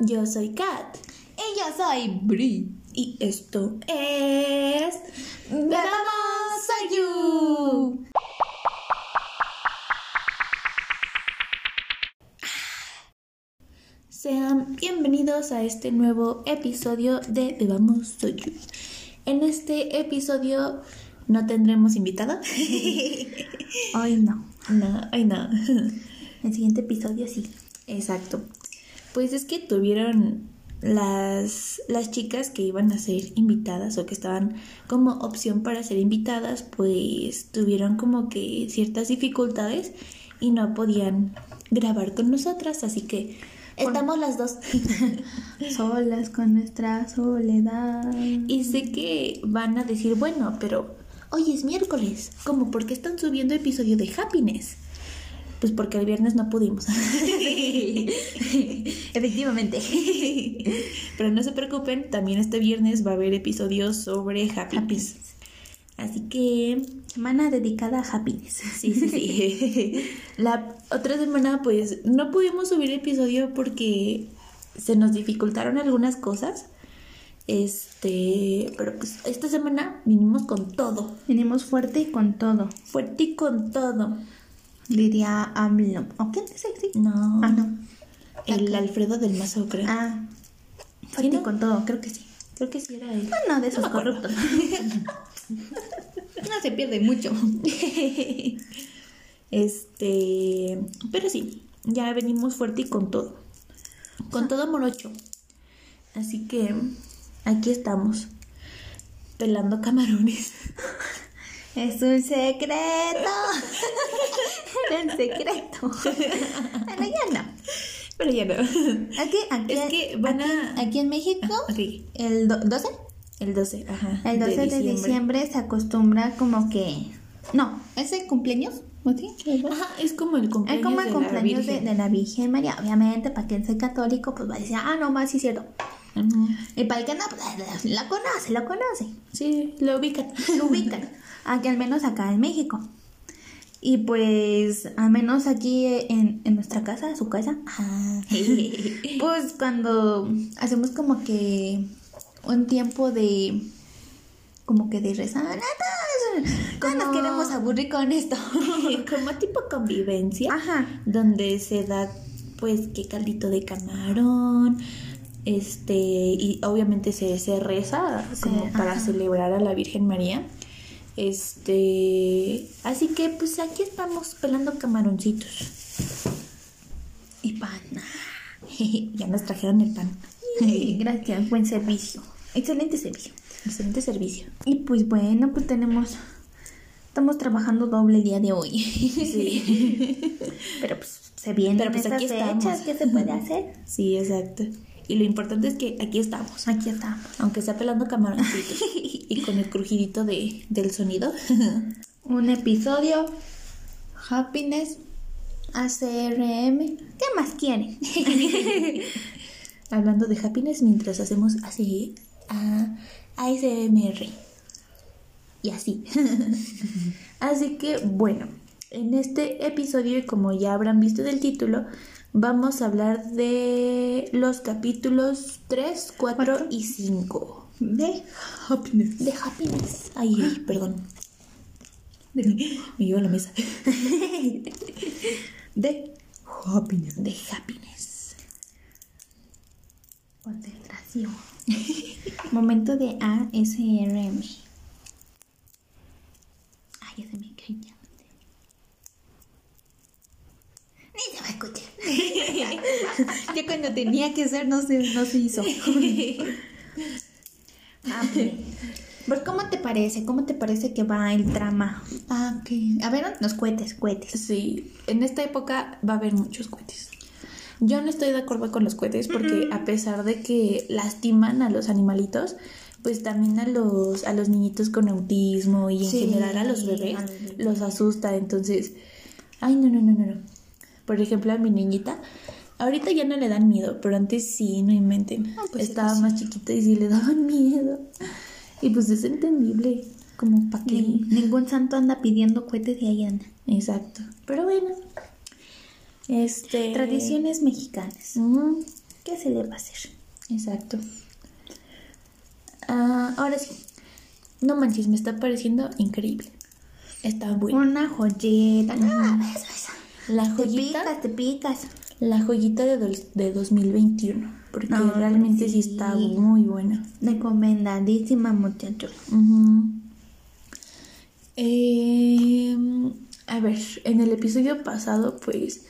Yo soy Kat. Y yo soy Bri. Y esto es. ¡Bebamos Soyu! Sean bienvenidos a este nuevo episodio de Bebamos Soyu. En este episodio no tendremos invitada. Hoy no. No, ay no. El siguiente episodio sí. Exacto. Pues es que tuvieron las, las chicas que iban a ser invitadas o que estaban como opción para ser invitadas, pues tuvieron como que ciertas dificultades y no podían grabar con nosotras, así que estamos las dos. Solas con nuestra soledad. y sé que van a decir, bueno, pero hoy es miércoles, ¿cómo? ¿Por qué están subiendo episodio de Happiness? Pues porque el viernes no pudimos. Efectivamente. Pero no se preocupen, también este viernes va a haber episodios sobre happiness. Así que Semana dedicada a happiness. sí, sí, sí. La otra semana pues no pudimos subir episodio porque se nos dificultaron algunas cosas. Este, pero pues esta semana vinimos con todo, Venimos fuerte y con todo. fuerte y con todo. Diría AMLO. ¿O quién es el sí? No, Ah, no. el Acá. Alfredo del Mazo, creo. Ah. ¿Sí, Fuerte no? con todo, creo que sí. Creo que sí era él. No, de esos No corruptos. no se pierde mucho. Este, pero sí, ya venimos fuerte y con todo. Con todo morocho. Así que aquí estamos, pelando camarones. Es un secreto. Era un secreto. Bueno, ya no. Pero ya no. Aquí, aquí, Es que van aquí- a- aquí en México, Ok, el do- 12, el 12, ajá. el 12 de diciembre. se acostumbra como que... No, ¿es el cumpleaños? Ajá, es como el Es cumpleaños, como el de cumpleaños la de, la Virgen María. Obviamente, para quien sea católico, pues va a decir, ah, no, más sí es cierto. Y para el que no, pues la, conoce, la conoce. Sí, lo ubican. Lo ubican. Aquí, al menos acá en México. Y pues, al menos aquí en, en nuestra casa, su casa, Ah. pues cuando hacemos como que un tiempo de como que de rezar, "Ah, no, no nos queremos aburrir con esto. como tipo convivencia. Ajá. donde se da pues que caldito de camarón este y obviamente se, se reza como Sí, para ajá. celebrar a la Virgen María este así que pues aquí estamos pelando camaroncitos Y pan. ya nos trajeron el pan Gracias, buen servicio. Excelente servicio. excelente servicio Y pues bueno, pues tenemos estamos trabajando doble día de hoy. sí Pero pues se vienen Pero, pues, estas aquí estamos. fechas, ¿qué se puede hacer? sí exacto y lo importante es que aquí estamos Aquí estamos. aunque sea pelando camaroncitos y con el crujidito de, del sonido Un episodio Happiness ACRM. ¿Qué más quieren? hablando de happiness mientras hacemos así a ASMR y así. así que bueno, en este episodio y como ya habrán visto del título, vamos a hablar de los capítulos 3, 4 Cuatro. y 5 De Happiness. de happiness. Ay, ay, perdón. Me llevo a la mesa. De Happiness. De happiness. Concentración. Momento de ASRM. Ay, ya se me cayó. Ni se va a escuchar. ya cuando tenía que ser no se, no se hizo. Ah, pues. ¿cómo te parece? ¿Cómo te parece que va el trama? Ah, ok. A ver, los cohetes, cohetes. Sí, en esta época va a haber muchos cohetes. Yo no estoy de acuerdo con los cohetes porque a pesar de que lastiman a los animalitos, pues también a los a los niñitos con autismo y en Sí, general a los bebés a los bebés. los asusta, entonces ay, no, no, no, no. no. Por ejemplo, a mi niñita ahorita ya no le dan miedo, pero antes sí, no inventen. Ah, pues Estaba sí. más chiquita y sí le daban miedo. Y pues es entendible, como para qué. Ni- ningún santo anda pidiendo cohetes ahí anda. Exacto. Pero bueno. Este. Tradiciones mexicanas. ¿Qué se le va a hacer? Exacto. Ah, ahora sí. No manches, me está pareciendo increíble. Está bueno. Una. No, eso. La Te joyita, picas, te picas. la joyita de, dos- de 2021. Porque No, realmente sí. sí está muy buena. Recomendadísima, muchachos. Ujú. Eh, a ver, en el episodio pasado, pues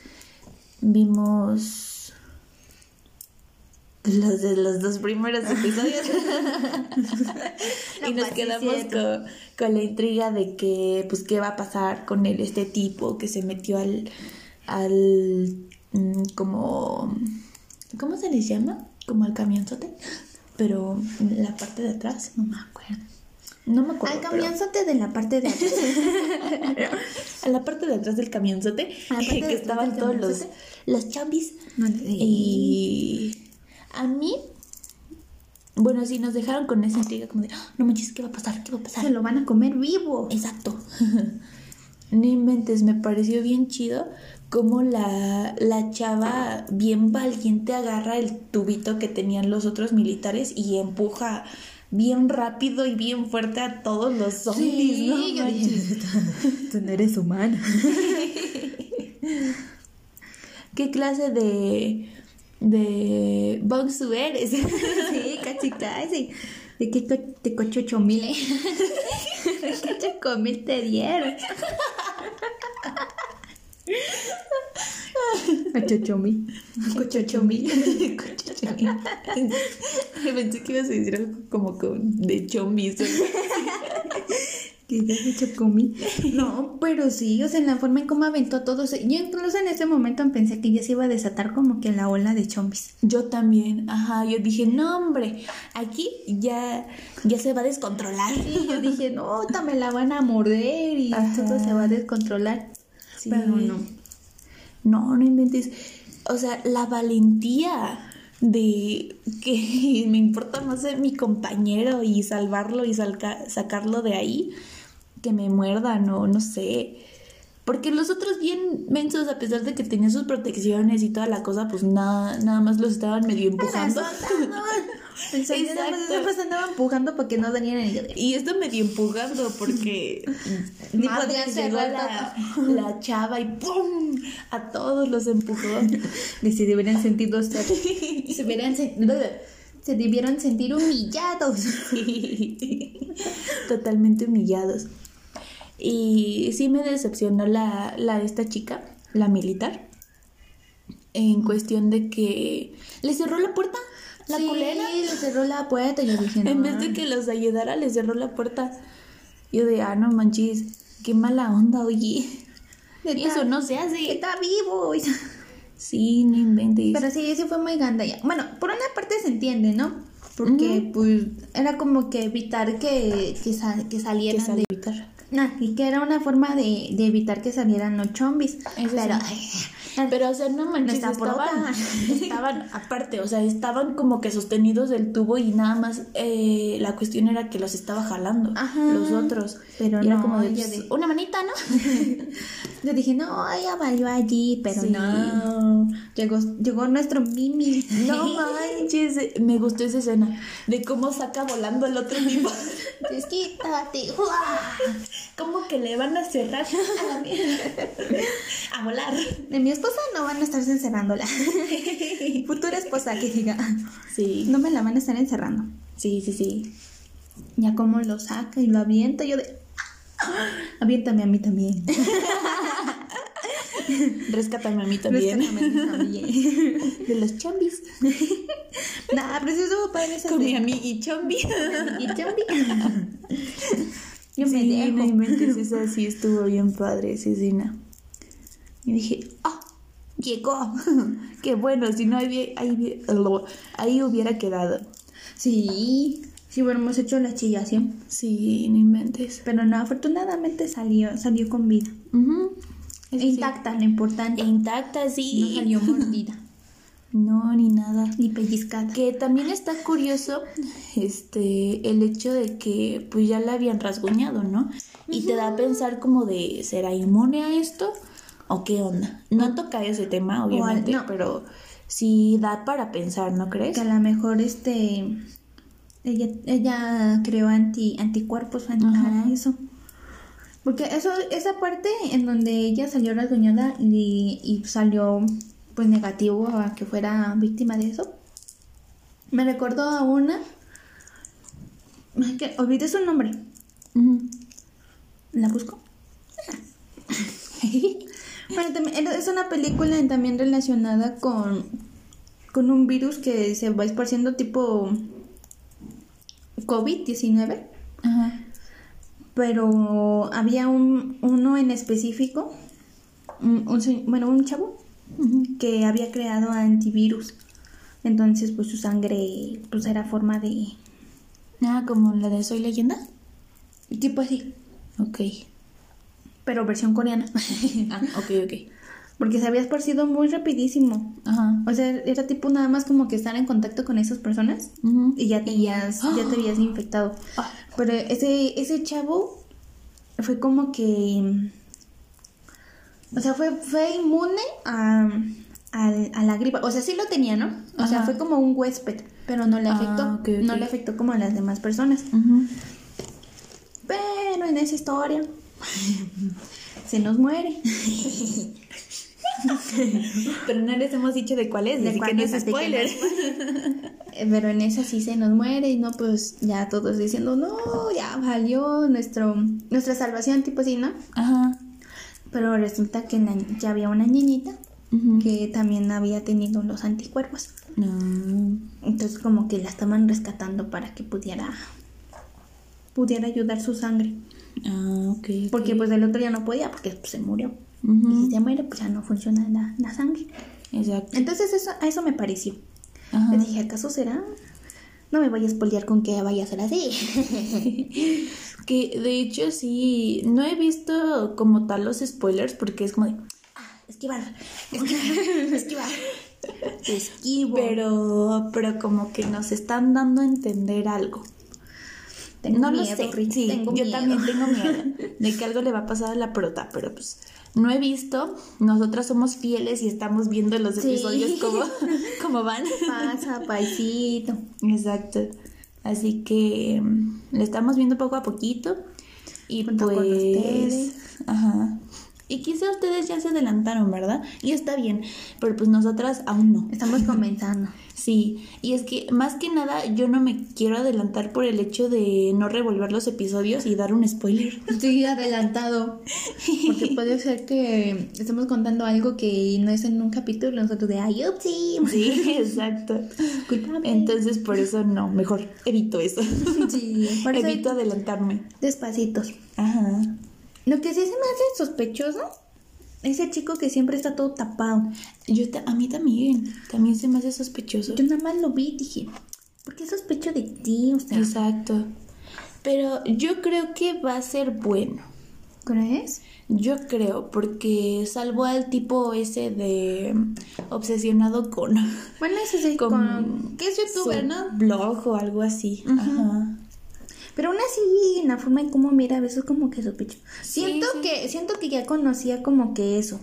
vimos los de los dos primeros episodios y No, nos pues, quedamos con, con la intriga de que, pues, qué va a pasar con el, este tipo que se metió al, al, mm, como, ¿cómo se les llama? Como al camionzote, pero en la parte de atrás. No me acuerdo. No me acuerdo. Al pero- camionzote de la parte de atrás. a la parte de atrás del camionzote, de que estaban todos los, los chambis. No, Y a mí, bueno, sí, nos dejaron con esa intriga como de, "Ah, no manches, ¿qué va a pasar? ¿Qué va a pasar? Se lo van a comer vivo. Exacto. no inventes, me pareció bien chido como la, la chava bien valiente agarra el tubito que tenían los otros militares y empuja bien rápido y bien fuerte a todos los zombies, ¿no? yo dije, tú no eres humana. ¿Qué clase de de Bongsu eres? Sí, casi casi. ¿De qué co- te cocho ocho mil? eh? ¿De qué ocho mil te dieron? Ocho mil. Ocho mil. Pensé que ibas a decir algo como con de chombis. Que ya se chocó mil. No, pero sí, o sea, en la forma en cómo aventó todo. o sea, Yo incluso en ese momento pensé que ya se iba a desatar como que la ola de chombis. Yo también, ajá, yo dije, no hombre, aquí ya, ya se va a descontrolar. Sí, yo dije, no, me la van a morder y Ajá. todo se va a descontrolar. Sí. Pero no. No, no inventes. O sea, la valentía de que me importa más ser mi compañero y salvarlo y salca- sacarlo de ahí que me muerdan o no sé. Porque los otros bien mensos, a pesar de que tenían sus protecciones y toda la cosa, pues nada, nada más los estaban medio empujando. Exacto. siempre se andaba empujando para que no darían el Y esto medio empujando porque ni Madre, podía se llegó fue la, la chava y ¡pum! A todos los empujó. Ser, se hubieran sen- se debieron sentir humillados. Totalmente humillados. Y sí me decepcionó la, la esta chica, la militar, en cuestión de que le cerró la puerta, la sí, culera. le cerró la puerta yo dije, no. En vez de que los ayudara, le cerró la puerta. Yo de, ah, no manches, qué mala onda, oye. Y eso no se hace. está vivo. Sí, no inventes. Pero sí, sí fue muy ganda ya. Bueno, por una parte se entiende, ¿no? Porque pues era como que evitar que, que, sal- que que salieran sale de... evitar. Y que era una forma de, de evitar que salieran los chombis. Eso Pero... Pero, o sea, no manches, estaban, aparte, o sea, estaban como que sostenidos del tubo y nada más eh, la cuestión era que los estaba jalando Ajá. los otros. Pero Y era no, como de, pues, de- una manita, ¿no? Yo dije, no, ella valió allí, pero Sí. no. Llegó, llegó nuestro Mimi. No manches, me gustó esa escena de cómo saca volando el otro tipo. Desquítate. como que le van a cerrar a la mierda. A volar. De mi esposa no van a estarse encerrándola. Futura esposa que diga, Sí, no me la van a estar encerrando. sí, sí, sí. Ya como lo saca y lo avienta, yo de... "Ah, Aviéntame a mí también. Rescátame a mí también. Rescátame a mí también. De los chombis. Nah, pero sí estuvo padre esa Con mi amigui chombi. Y Chombi. Yo me sí, dejo. no inventes, esa sí estuvo bien padre, escena. Y dije, ¡ah! Llegó. Qué bueno, si no ahí, ahí, ahí hubiera quedado. Sí, sí hubiéramos hecho la chillación. Sí, no inventes. Pero no, afortunadamente salió, salió con vida. Ujú. Eso sí. Intacta, lo importante. Intacta, sí. No salió mordida, No, ni nada. ni pellizcada. Que también está curioso este el hecho de que pues ya la habían rasguñado, ¿no? Y te da a pensar como de ¿será inmune a esto? ¿O qué onda? No toca ese tema, obviamente, no. pero sí da para pensar, ¿no crees? Que a lo mejor este ella, ella creó anti, anticuerpos para eso. Porque eso, esa parte en donde ella salió rasguñada y, y salió pues negativo a que fuera víctima de eso, me recordó a una que olvidé su nombre. ¿La busco? bueno, también, es una película también relacionada con, con un virus que se va esparciendo tipo COVID-19. Pero había un, uno en específico, un, bueno, un chavo que había creado antivirus. Entonces, pues su sangre pues era forma de... Ah, como la de Soy leyenda. Tipo así. Ok. Pero versión coreana. ah, ok, ok. Porque se había esparcido muy rapidísimo. Ajá. O sea, era tipo nada más como que estar en contacto con esas personas y ya te habías, ya te habías infectado. Ah. Pero ese, ese chavo fue como que. O sea, fue, fue inmune a, a, la gripa. O sea, sí lo tenía, ¿no? O sea, fue como un huésped, pero no le ah, afectó. No le afectó como a las demás personas. Pero en esa historia se nos muere. Pero no les hemos dicho de cuál es, de así que no es spoiler. Pero en esa sí se nos muere y no, pues ya todos diciendo, no, ya valió nuestro, nuestra salvación, tipo así, ¿no? Ajá. Pero resulta que ya había una niñita que también había tenido los anticuerpos. No. Entonces como que la estaban rescatando para que pudiera pudiera ayudar su sangre. Ah, ok. Porque pues el otro ya no podía porque pues, se murió. Y si se muere, pues ya no funciona la, la sangre. Exacto. Entonces eso, a eso me pareció. Le dije, ¿acaso será? No me voy a espolear con que vaya a ser así. que de hecho sí, no he visto como tal los spoilers porque es como de, ah, esquivar, esquivar, esquivar. Esquivo. Pero, pero como que nos están dando a entender algo. Tengo no miedo, lo sé. Sí, yo también tengo miedo de que algo le va a pasar a la prota, pero pues no he visto. Nosotras somos fieles y estamos viendo los episodios como, como van. Pasa, paisito. Exacto. Así que mm, lo estamos viendo poco a poquito. Y pues. Ajá. Y quizá ustedes ya se adelantaron, ¿verdad? Y está bien, pero pues nosotras aún no. Estamos comenzando. Sí, y es que más que nada yo no me quiero adelantar por el hecho de no revolver los episodios y dar un spoiler. Sí, adelantado. Porque puede ser que estemos contando algo que no es en un capítulo, nosotros de ay, sí. Sí, exacto. Entonces por eso no, mejor evito eso. Sí, evito adelantarme. Despacitos. Ajá. Lo que sí se me hace sospechoso ese chico que siempre está todo tapado. Yo a mí también, también se me hace sospechoso. Yo nada más lo vi y dije, ¿por qué sospecho de ti? Exacto. Pero yo creo que va a ser bueno. ¿Crees? Yo creo, porque salvo al tipo ese de obsesionado con. Bueno, ese sí, con. ¿Qué es youtuber, no? Blog o algo así. Ajá. Pero aún así, en la forma en cómo mira, a veces como que sospecho. siento que siento que ya conocía como que eso.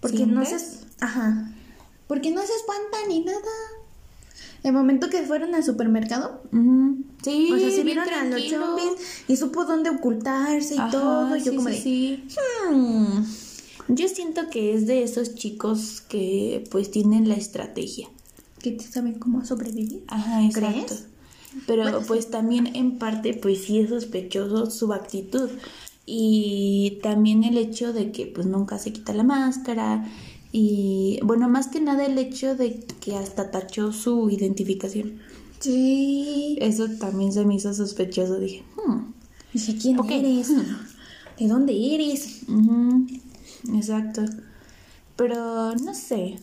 Porque no se ajá. Porque no se espanta ni nada. El momento que fueron al supermercado. Sí. O sea, se vieron a los zombies y supo dónde ocultarse y todo. Y yo como de. Hmm". Yo siento que es de esos chicos que pues tienen la estrategia. Que saben cómo sobrevivir. Ajá, exacto. ¿Crees? Pero pues también en parte pues sí es sospechoso su actitud y también el hecho de que pues nunca se quita la máscara y bueno, más que nada el hecho de que hasta tachó su identificación. Sí. Eso también se me hizo sospechoso, dije, hmm. Dije, ¿quién eres? ¿De dónde eres? Exacto. Pero no sé,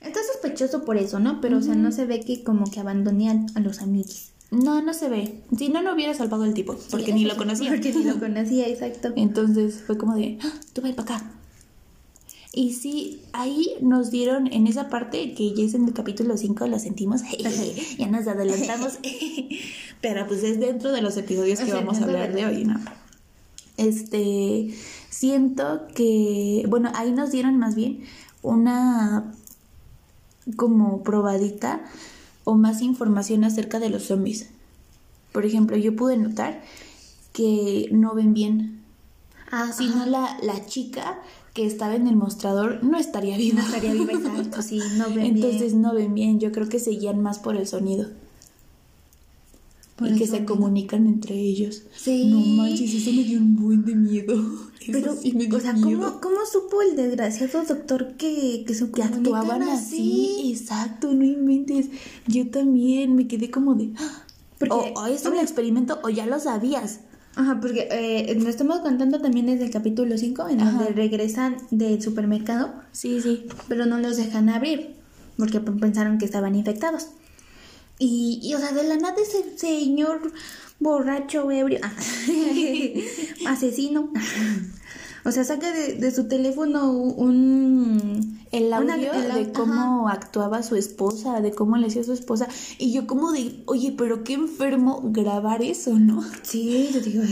Está sospechoso por eso, ¿no? Pero, o sea, no se ve que como que abandone a, los amigos. No, no se ve. Si no, no hubiera salvado el tipo, porque ni lo conocía. Porque ni lo conocía, exacto. Entonces fue como de, ¡Ah, tú ven para acá. Y sí, ahí nos dieron en esa parte que ya es en el capítulo 5 lo sentimos, ya nos adelantamos, pero pues es dentro de los episodios que vamos a hablar de hoy, ¿no? Este, siento que, bueno, ahí nos dieron más bien una como probadita o más información acerca de los zombies. Por ejemplo, yo pude notar que no ven bien. Ah, si no la, la chica que estaba en el mostrador no estaría viva. No estaría viva, exacto, sí, no ven bien. Entonces no ven bien, yo creo que seguían más por el sonido. y que se comunican entre ellos. Sí. No manches, eso me dio un buen de miedo. Pero, o sea, ¿cómo, ¿cómo, supo el desgraciado doctor que, que, que actuaban así? Exacto, no inventes. Yo también me quedé como de... ¡Ah! Porque, o, es un experimento o ya lo sabías. Ajá, porque eh, nos estamos contando también desde el capítulo 5, en donde regresan del supermercado. Sí, sí. Pero no los dejan abrir, porque pensaron que estaban infectados. Y, y o sea, de la nada ese señor borracho, ebrio, asesino, o sea, saca de, su teléfono un... El audio de cómo actuaba su esposa, de cómo le hacía su esposa. Y yo como de, oye, pero qué enfermo grabar eso, ¿no? Sí, yo digo,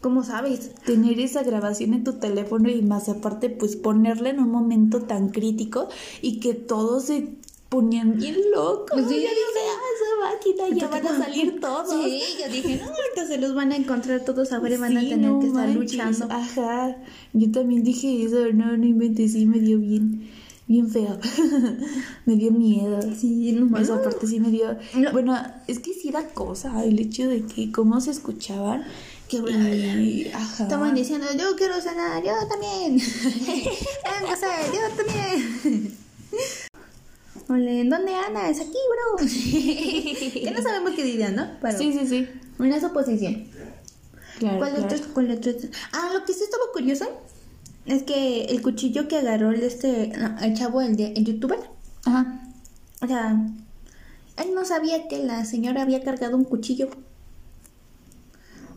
¿cómo sabes? Tener esa grabación en tu teléfono y más aparte, pues ponerla en un momento tan crítico y que todo se ponían bien locos. Pues sí, yo dije, ah, esa máquina ya van a salir todos. Sí, yo dije, no, ahorita se los van a encontrar todos ahora y van a tener que estar luchando. Ajá, yo también dije eso, no, no inventé, sí me dio bien, bien feo. me dio miedo. Sí, no Esa parte sí me dio. Bueno, es que sí da cosa el hecho de que cómo se escuchaban. Que y, ajá. Estaban diciendo, yo quiero cenar, yo también. Venga, yo también. Ole, ¿dónde Ana? Es aquí, bro. que no sabemos qué dirían, ¿no? sí, sí, sí. Una suposición. Claro, ¿Cuál, Otro, ¿Cuál otro? Ah, lo que sí estaba curioso es que el cuchillo que agarró el, este, el chavo, el, de, el youtuber. Ajá. O sea, él no sabía que la señora había cargado un cuchillo.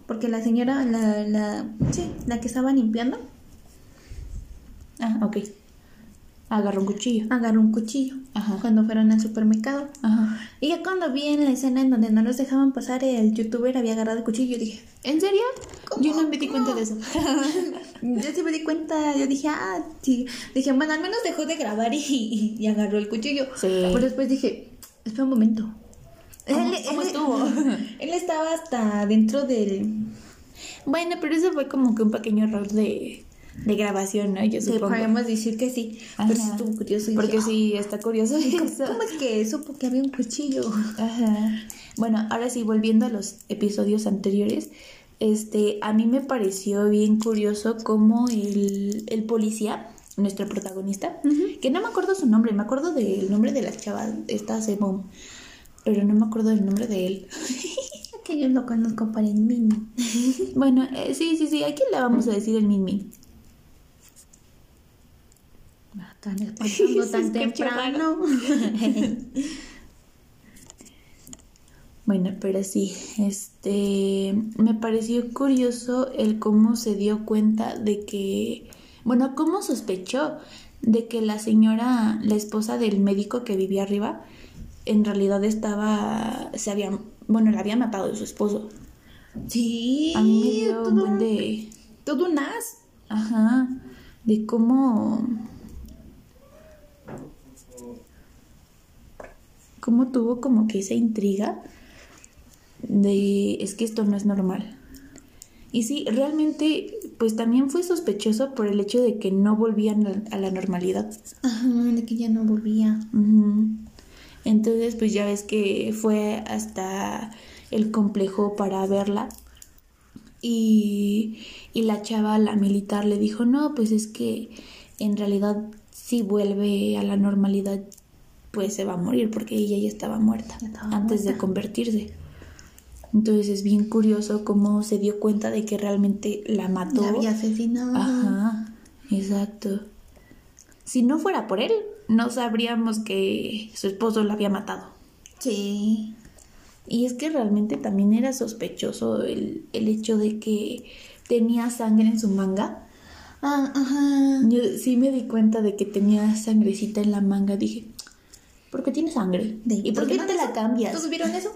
Porque la señora, la, la, sí, la que estaba limpiando. Ah, ok. Agarró un cuchillo. Agarró un cuchillo. Ajá. Cuando fueron al supermercado. Ajá. Y ya cuando vi en la escena en donde no los dejaban pasar, el youtuber había agarrado el cuchillo. Yo dije, ¿en serio? Yo no me di cuenta de eso. yo sí me di cuenta. Yo dije, ah, sí. Dije, bueno, al menos dejó de grabar y, y, agarró el cuchillo. Sí. Pero después dije, espera un momento. ¿Cómo, él, ¿cómo estuvo? él estaba hasta dentro del. Bueno, pero eso fue como que un pequeño error de de grabación, ¿no? Yo supongo. podemos decir que sí, pero sí estuvo curioso. Porque sí, está curioso ¿Cómo, es que supo que había un cuchillo? Ajá. Bueno, ahora sí, volviendo a los episodios anteriores, este, a mí me pareció bien curioso cómo el, el policía, nuestro protagonista, que no me acuerdo su nombre, me acuerdo del nombre de la chava, esta Sebom, pero no me acuerdo del nombre de él. que yo lo conozco para el Mimi. bueno, eh, sí, sí, sí, ¿a quién le vamos a decir el Mimi? Están espantando tan temprano. bueno, pero sí, este me pareció curioso el cómo se dio cuenta de que, bueno, cómo sospechó de que la señora, la esposa del médico que vivía arriba, en realidad estaba, se había, bueno, la había matado de su esposo. Sí, a mí me dio un buen de... Todo un as. Ajá, de cómo cómo tuvo como que esa intriga de es que esto no es normal. Y sí, realmente, pues también fue sospechoso por el hecho de que no volvían a la normalidad. Ajá, de que ya no volvía. Entonces, pues ya ves que fue hasta el complejo para verla. Y, y la chava, la militar, le dijo, no, pues es que en realidad si vuelve a la normalidad pues se va a morir porque ella ya estaba muerta antes de convertirse. Entonces es bien curioso cómo se dio cuenta de que realmente la mató. La había asesinado. Ajá, exacto. Si no fuera por él, no sabríamos que su esposo la había matado. Sí. Y es que realmente también era sospechoso el, el hecho de que tenía sangre en su manga. Ah, ajá. Yo sí me di cuenta de que tenía sangrecita en la manga. Dije, porque tiene sangre. ¿Y por qué no te la cambias? ¿Todos vieron eso?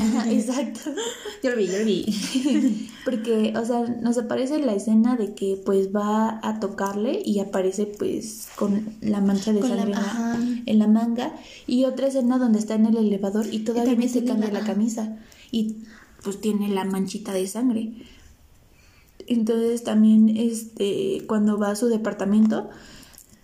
Ajá, exacto. yo lo vi, yo lo vi. porque, o sea, nos aparece la escena de que pues va a tocarle y aparece pues con la mancha de sangre en, la, manga. Y otra escena donde está en el elevador y todavía y se cambia la camisa. Y pues tiene la manchita de sangre. Entonces también este cuando va a su departamento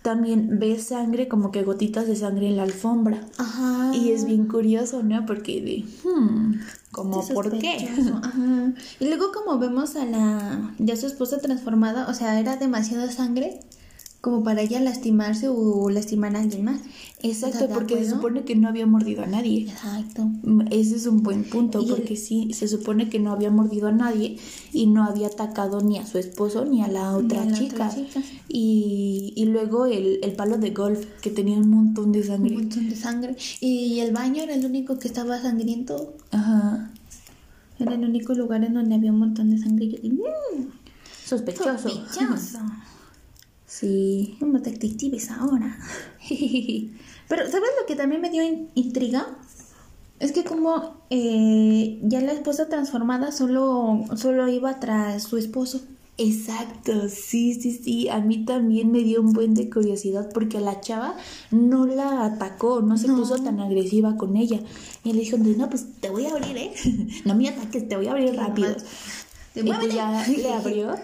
también ve sangre, como que gotitas de sangre en la alfombra. Ajá. Y es bien curioso, ¿no? Porque de, hmm, como, ¿por qué? Ajá. Y luego como vemos a la, ya su esposa transformada, o sea, era demasiada sangre como para ella lastimarse o lastimar a alguien más. Exacto, porque se supone que no había mordido a nadie. Exacto. Mm, ese es un buen punto, porque sí, se supone que no había mordido a nadie y no había atacado ni a su esposo ni a la otra, chica. Y, y, luego el, el, palo de golf, que tenía un montón de sangre. Un montón de sangre. Y el baño era el único que estaba sangriento. Ajá. Era el único lugar en donde había un montón de sangre. Y yo dije, mmm, sospechoso. Sospechoso. Sí. Somos detectives ahora. Pero, ¿sabes lo que también me dio intriga? Es que como eh, ya la esposa transformada solo, solo iba tras su esposo. Exacto, sí, sí, sí. A mí también me dio un buen de curiosidad porque la chava no la atacó, no se puso tan agresiva con ella. Y le dijo, no, pues te voy a abrir, ¿eh? no me ataques, te voy a abrir rápido. y pues ya le abrió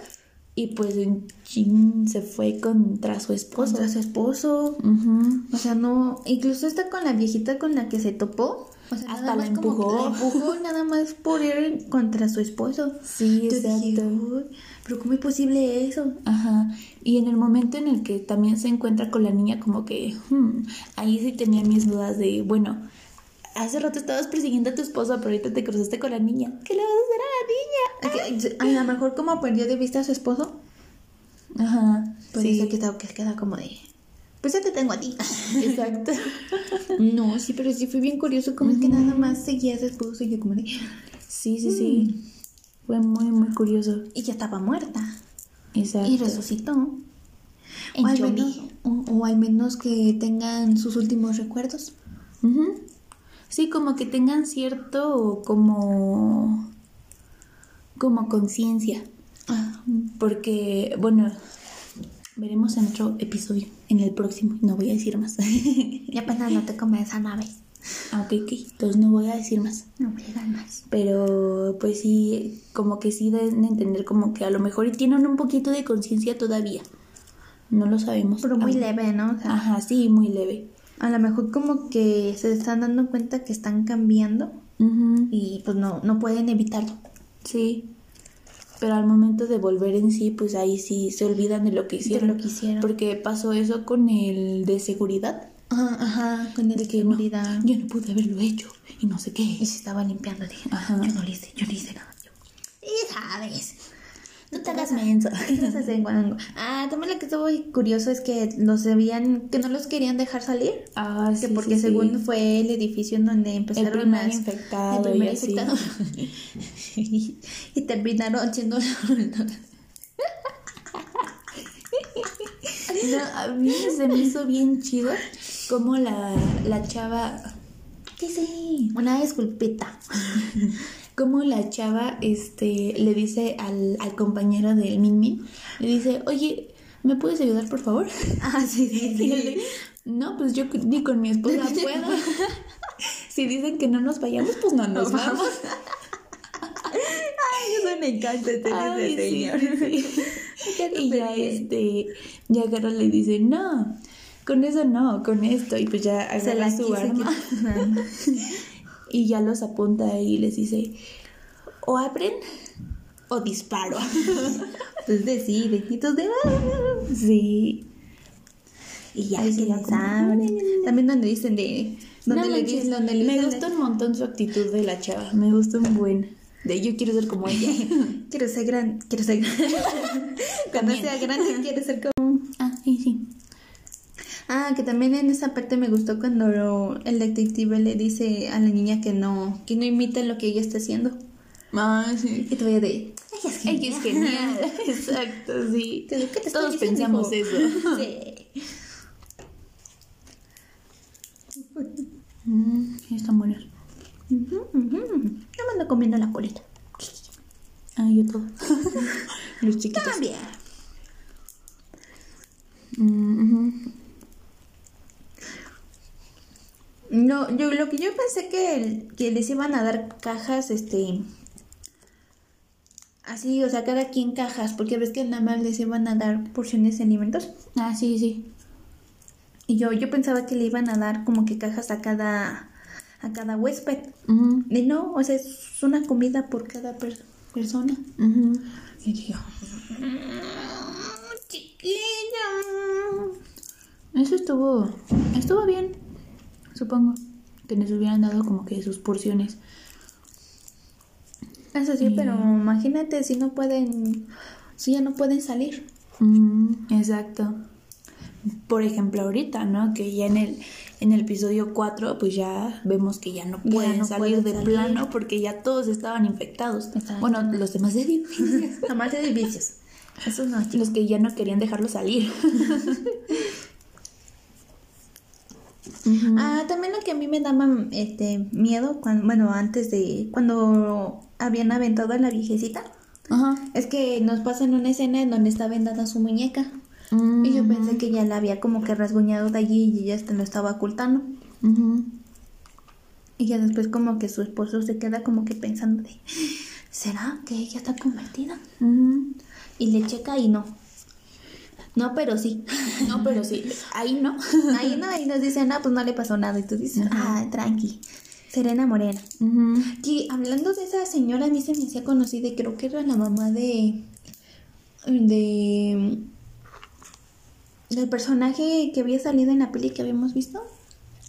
y pues en chin se fue contra su esposo. Contra su esposo. O sea, no. Incluso está con la viejita con la que se topó. O sea, Hasta la empujó. la empujó nada más por ir contra su esposo. Sí, exacto. Pero ¿cómo es posible eso? Ajá. Y en el momento en el que también se encuentra con la niña, como que. Hmm, ahí sí tenía mis dudas de, bueno hace rato estabas persiguiendo a tu esposo, pero ahorita te cruzaste con la niña. ¿Qué le vas a hacer a la niña? A lo mejor como perdió de vista a su esposo. Ajá. Pues sí. que, que queda como de... Pues ya te tengo a ti. Exacto. no, sí, pero sí fue bien curioso como es que nada más seguía a su esposo y yo como de... Sí, sí, sí. Mm". Fue muy, muy curioso. Y ya estaba muerta. Exacto. Y resucitó. o, al menos, o, al menos que tengan sus últimos recuerdos. Ajá. Sí, como que tengan cierto como como conciencia. Ah. Porque, bueno, veremos en otro episodio, en el próximo, no voy a decir más. ya pues no te comes a nave. Ah, ok, ok, entonces no voy a decir más. No voy a dar más. Pero, pues sí, como que sí deben entender como que a lo mejor tienen un poquito de conciencia todavía. No lo sabemos. Pero muy leve, ¿no? Ajá, sí, muy leve a lo mejor como que se están dando cuenta que están cambiando y pues no, no pueden evitarlo. Sí. Pero al momento de volver en sí, pues ahí sí se olvidan de lo que hicieron. lo que hicieron. Porque pasó eso con el de seguridad. Ajá, ajá, con el de seguridad. yo no pude haberlo hecho y no sé qué. Y se estaba limpiando. Dije, ajá. yo no le hice, yo no hice nada. y sabes. No te hagas menso. ah, también lo que estuvo curioso es que los habían, que no los querían dejar salir. Ah, sí. porque según fue el edificio en donde empezaron el primer infectado. El primer infectado. y, y terminaron siendo no, a mí se me hizo bien chido como la, la chava. ¿Qué sí? Una disculpita como la chava este, le dice al, al compañero del Min Min, le dice, oye, ¿me puedes ayudar por favor? Ah, sí, sí, sí. no, pues yo ni con mi esposa puedo. si dicen que no nos vayamos, pues no nos vamos. Ay, eso me encanta este Ay, señor. y ya este, ya Carol le dice, no, con eso no, con esto. Y pues ya agarra su arma y ya los apunta y les dice, o abren o disparo. Entonces decide. Y de... Sí. Y ya se las abren. También donde dicen de... Donde le dicen, donde le me gusta un montón su actitud de la chava. Me gusta un buen. De yo quiero ser como ella. quiero ser gran. Quiero ser gran. Cuando sea grande quiero ser como. Ah, sí, sí. Ah, que también en esa parte me gustó cuando lo, el detective le dice a la niña que no, que no imite lo que ella está haciendo. Ah, sí. Y todavía de, ella es genial. Ella es genial. Exacto, sí. ¿Qué te Todos pensamos eso. sí. Mm, están buenas. Uh -huh, uh -huh. Yo me comiendo la colita. Ah, yo todo. Los chiquitos. También. Mm. No, yo lo que yo pensé que, que les iban a dar cajas, este, así, o sea, cada quien cajas, porque ves que nada más les iban a dar porciones de alimentos. Ah, sí, sí. Y yo, yo pensaba que le iban a dar como que cajas a cada, a cada huésped. Y no, o sea, es una comida por cada per- persona. ujú. Y yo, "Mm, chiquilla. Eso estuvo, estuvo bien, supongo. Que nos hubieran dado como que sus porciones. Eso sí, pero imagínate si no pueden, si ya no pueden salir. Mm, exacto. Por ejemplo, ahorita, ¿no? Que ya en el, en el episodio 4, pues ya vemos que ya no Ya pueden no salir pueden de salir. plano porque ya todos estaban infectados. Exacto. Bueno, los demás de Nomás de vicios. Eso no, los que ya no querían dejarlo salir. Ah, también lo que a mí me daba este miedo cuando, bueno, antes de cuando habían aventado a la viejecita, es que nos pasan una escena en donde está vendada su muñeca. Mm, Y yo pensé que ya la había como que rasguñado de allí y ella lo estaba ocultando. Y ya después como que su esposo se queda como que pensando de, ¿será que ella está convertida? Y le checa y no. No, pero sí. No, pero sí, ahí no. Ahí no, ahí nos dicen, ah, pues no le pasó nada. Y tú dices, ah, tranqui. Serena Morena. Que hablando de esa señora, a mí se me hacía conocida y creo que era la mamá de. de. del personaje que había salido en la peli que habíamos visto.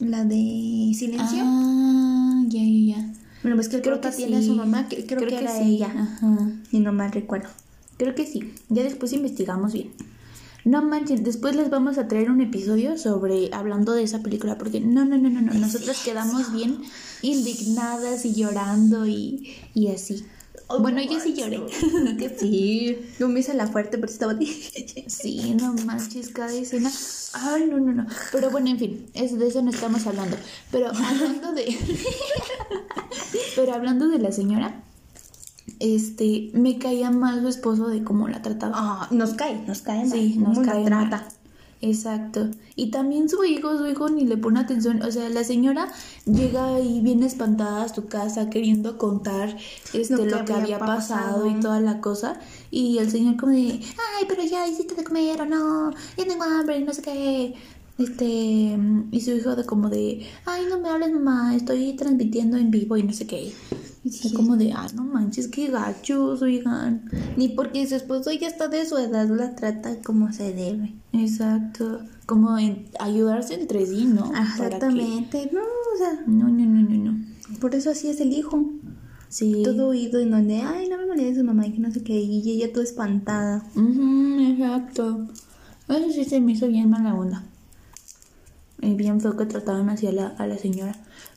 La de Silencio. Ah, ya, ya, ya. Bueno, pues que Creo que tiene a su mamá, que creo, que, era sí. ella. Ajá. Y no mal recuerdo. Creo que sí. Ya después investigamos bien. No manchen, después les vamos a traer un episodio sobre hablando de esa película porque no, no, no, no, no. Nosotros quedamos bien indignadas y llorando y, y así. bueno, yo sí lloré. Que sí. Yo me hice la fuerte, pero estaba. Sí, no manches, cada escena. Ay, no, no, no. Pero bueno, en fin, es, de eso no estamos hablando. Pero hablando de. Pero hablando de la señora, este, me caía mal su esposo de cómo la trataba. Ah, nos cae, nos cae. Sí, mal. nos ¿Cómo la cae trata? mal. Exacto. Y también su hijo, su hijo ni le pone atención. O sea, la señora llega ahí bien espantada a su casa queriendo contar este, Lo lo, que que, había había pasado. pasado. y toda la cosa. Y el señor como de, ay, pero ya hiciste de comer o no, ya tengo hambre, no sé qué. Este, y su hijo de como de, ay, no me hables mamá, estoy transmitiendo en vivo y no sé qué. Y Sí. como de, ah, no manches, qué gachos, oigan. Ni porque su esposo ya está de su edad, la trata como se debe. Exacto. Como en ayudarse entre sí, ¿no? Que- Exactamente. No, o sea, No, no, no, no, no. por eso así es el hijo. Sí. Todo oído en donde, ay, no me moleste su mamá y que no sé qué. Y ella toda espantada. Ujú, exacto. Eso sí se me hizo bien mala onda. Y bien feo que trataban así a la, a la señora.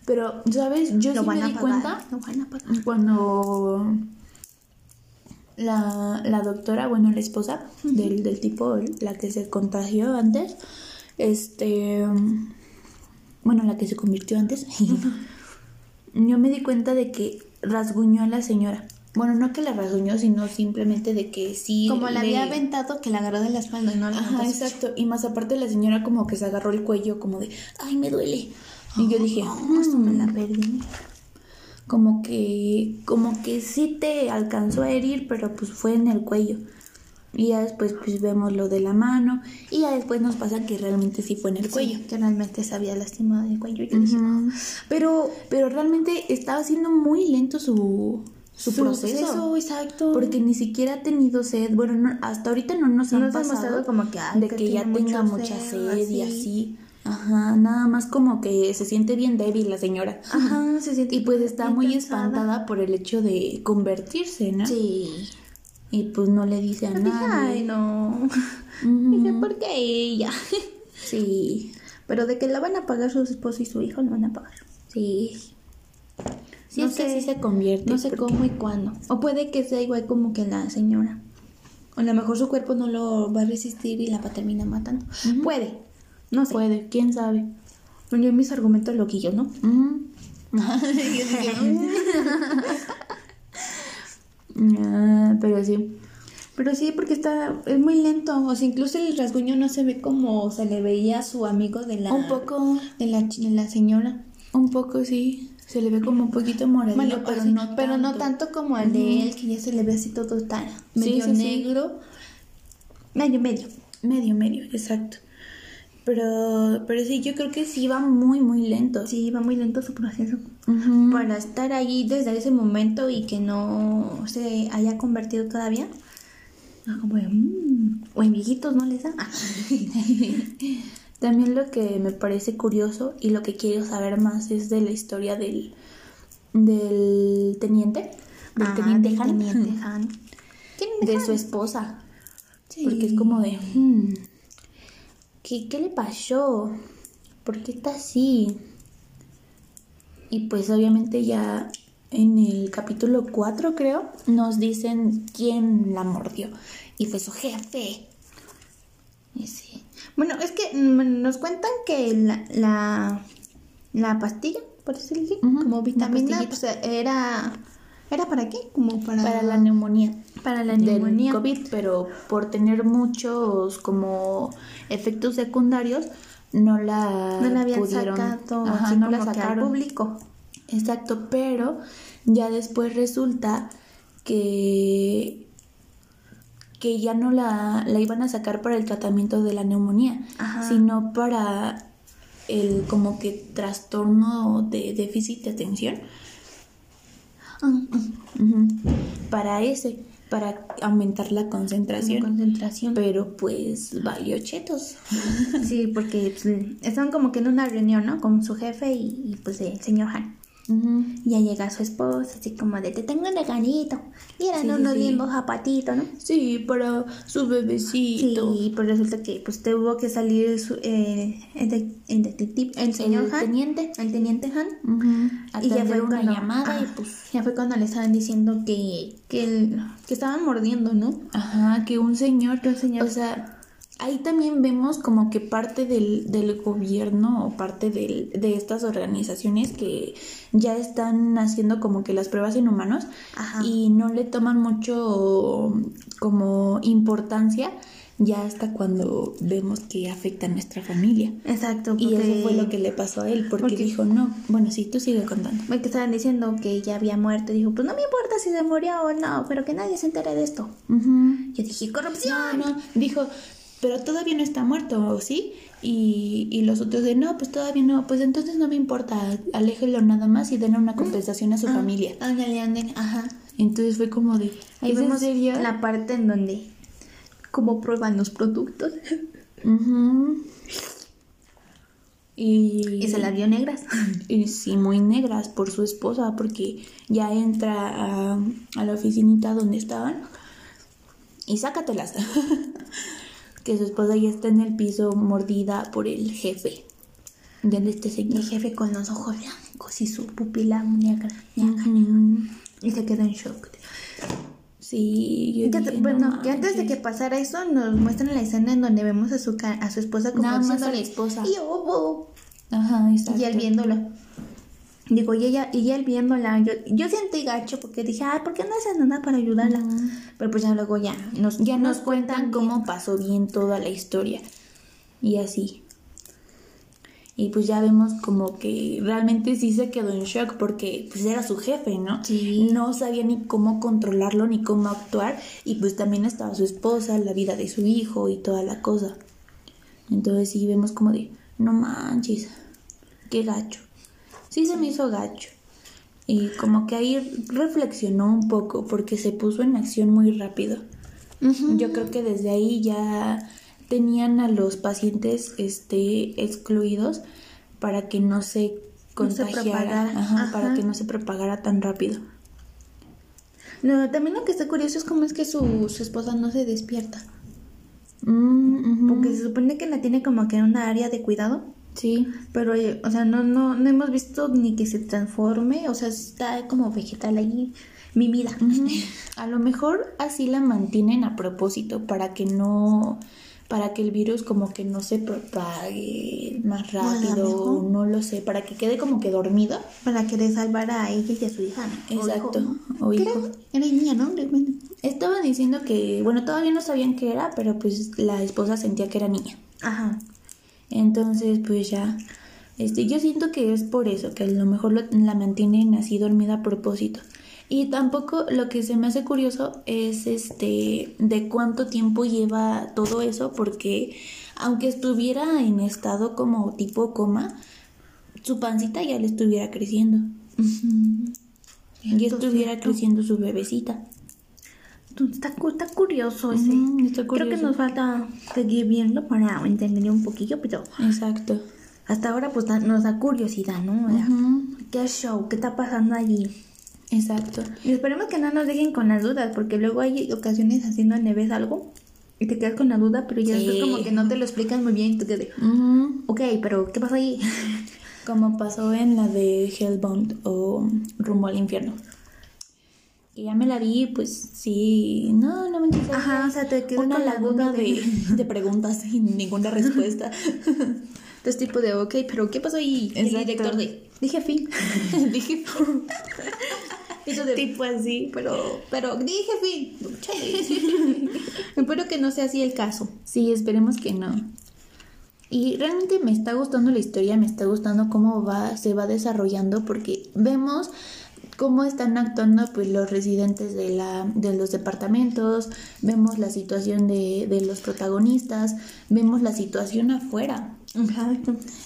Pero, ¿sabes? Yo Lo sí me di pagar. cuenta Lo van a pagar. cuando la, la doctora, bueno, la esposa del, del tipo, la que se contagió antes, este, bueno, la que se convirtió antes, yo me di cuenta de que rasguñó a la señora. Bueno, no que la rasguñó, sino simplemente de que sí. Como la le- había aventado que la agarró de la espalda y no la Ajá, exacto. Y más aparte la señora como que se agarró el cuello como de, ay, me duele. Y yo dije, Oh, esto me la "Mm, perdí. como que, como que sí te alcanzó a herir, pero pues fue en el cuello. Y ya después pues vemos lo de la mano y ya después nos pasa que realmente sí fue en el cuello. Que realmente se había lastimado el cuello. Y yo dije, Ujú. pero Pero realmente estaba siendo muy lento su, su, proceso. exacto. Porque ni siquiera ha tenido sed. Bueno, no- hasta ahorita no nos No han pasado como que, ay, de que que, ya tenga mucha sed, sed y así. Ajá, nada más como que se siente bien débil la señora. Ajá, se siente Y pues está muy cansada. espantada por el hecho de convertirse, ¿no? Sí. Y pues no le dice a Dije, ay, nadie. no. Ujú. Dije, ¿por qué ella? Sí, Pero de que la van a pagar su esposo y su hijo, lo van a pagar. sí. Sí, No es que sé- sí se convierte. No sé cómo y cuándo. O puede que sea igual como que la señora. O a lo mejor su cuerpo no lo va a resistir y la va a terminar matando. Puede. No sé. Puede, quién sabe. Yo mis argumentos loquillos, ¿no? Ujú. Ah, pero sí. Pero sí, porque está, es muy lento. O sea, incluso el rasguño no se ve como se le veía a su amigo de la. Un poco. De la, de la señora. Un poco, sí. Se le ve como un poquito moradillo, pero, no pero no tanto como el de él, que ya se le ve así todo tan medio negro. Medio, medio. Medio, medio, exacto. Pero, pero sí, yo creo que sí va muy, muy lento. Sí, va muy lento su proceso. Para estar ahí desde ese momento y que no se haya convertido todavía. Como mm, o en viejitos no les da. También lo que me parece curioso y lo que quiero saber más es de la historia del, del teniente. Del ah, teniente, Han, De su esposa. Porque es como de... Hmm, ¿qué, ¿Qué le pasó? ¿Por qué está así? Y pues obviamente ya en el capítulo 4 creo, nos dicen quién la mordió. Y fue su jefe. Y sí. Bueno, es que mm, nos cuentan que la, la, la pastilla, por decirlo así, como vitamina, pues era... ¿Era para qué? Como para... Para la neumonía. Para la neumonía. Del COVID, pero por tener muchos como efectos secundarios, no la, no la habían sacado, no la sacaron al público. Exacto, pero ya después resulta que que ya no la, la iban a sacar para el tratamiento de la neumonía, sino para el como que trastorno de déficit de atención. Para ese, para aumentar la concentración. concentración. Pero pues valió chetos. sí, porque pues, estaban como que en una reunión, ¿no? Con su jefe y, pues el señor Han. Y ya llega su esposa, así como de, te tengo un regalito. Y eran unos lindos zapatitos, ¿no? Sí, para su bebecito. Sí, pero resulta que pues tuvo que salir su, eh, el, el, detective, el señor Han. Teniente. El teniente Han. Y ya fue una llamada y ah, pues ya fue cuando le estaban diciendo que, que, que estaban mordiendo, ¿no? Ajá, que un señor, que un señor. O sea, ahí también vemos como que parte del, del gobierno o parte del, de estas organizaciones que ya están haciendo como que las pruebas en humanos y no le toman mucho como importancia ya hasta cuando vemos que afecta a nuestra familia. Exacto. Y eso fue lo que le pasó a él, porque, dijo, no, bueno, sí, tú sigue contando. Que estaban diciendo que ya había muerto, dijo, pues no me importa si se murió o no, pero que nadie se entere de esto. Yo dije, corrupción. No, no, dijo, pero todavía no está muerto, ¿sí? Y, y los otros de, no, pues todavía no, pues entonces no me importa, aléjelo nada más y denle una compensación a su ah, familia. Ándale, ándale, ajá. Entonces fue como de, ahí vemos la parte en donde, cómo prueban los productos. y, y, se las dio negras. Y sí, muy negras por su esposa, porque ya entra a, a la oficinita donde estaban y sácatelas. que su esposa ya está en el piso mordida por el jefe de este señor. El jefe con los ojos blancos y su pupila negra. Y se queda en shock. Sí, yo bueno, que antes de que pasara eso nos muestran la escena en donde vemos a su a su esposa como Nada más a la esposa. Y, oh, Ajá, exacto. y él viéndolo. Digo, y ella, y él viéndola, yo, yo sentí gacho porque dije, ay, ¿por qué no haces nada para ayudarla? Pero pues ya luego ya nos, ya nos, cuentan cómo pasó bien toda la historia. Y así. Y pues ya vemos como que realmente sí se quedó en shock porque pues era su jefe, ¿no? Sí. No sabía ni cómo controlarlo ni cómo actuar. Y pues también estaba su esposa, la vida de su hijo y toda la cosa. Entonces sí vemos como de, no manches, qué gacho sí se me hizo gacho. Y como que ahí reflexionó un poco porque se puso en acción muy rápido. Yo creo que desde ahí ya tenían a los pacientes este excluidos para que no se contagiara, para que no se propagara tan rápido. No, también lo que está curioso es cómo es que su, su esposa no se despierta. Mm, porque se supone que la tiene como que en una área de cuidado. Sí. Pero, eh, o sea, no, no, no hemos visto ni que se transforme, o sea, está como vegetal ahí, mimida. A lo mejor así la mantienen a propósito, para que no para que el virus como que no se propague más rápido, no lo sé, para que quede como que dormido. Para que le salvara a ella y a su hija. Exacto. O hijo. Era, niña, ¿no? Estaba diciendo que, bueno, todavía no sabían qué era, pero pues la esposa sentía que era niña. Ajá. Entonces, pues ya, este, yo siento que es por eso, que a lo mejor la mantienen así dormida a propósito. Y tampoco lo que se me hace curioso es este de cuánto tiempo lleva todo eso, porque aunque estuviera en estado como tipo coma, su pancita ya le estuviera creciendo. Y estuviera creciendo su bebecita. Está, está curioso ese. Creo que nos falta seguir viendo para entender un poquillo, pero. Exacto. Hasta ahora, pues nos da curiosidad, ¿no? ¿Qué show? ¿Qué está pasando allí? Exacto. Y esperemos que no nos dejen con las dudas, porque luego hay ocasiones haciendo donde ves algo y te quedas con la duda, pero ya después como que no te lo explican muy bien y tú quedas ok, pero ¿qué pasó ahí? como pasó en la de Hellbound o Rumbo al Infierno. Y ya me la vi, pues sí, no, no me entiendo. Ajá, o sea, te quedó una laguna de, de, preguntas sin ninguna respuesta. Entonces, tipo de, ok, pero ¿qué pasó ahí? El director de, dije fin. dije fin. tipo así, pero, pero dije fin. Espero que no sea así el caso. Sí, esperemos que no. Y realmente me está gustando la historia, me está gustando cómo va, se va desarrollando, porque vemos cómo están actuando pues los residentes de la de los departamentos vemos la situación de, de los protagonistas vemos la situación afuera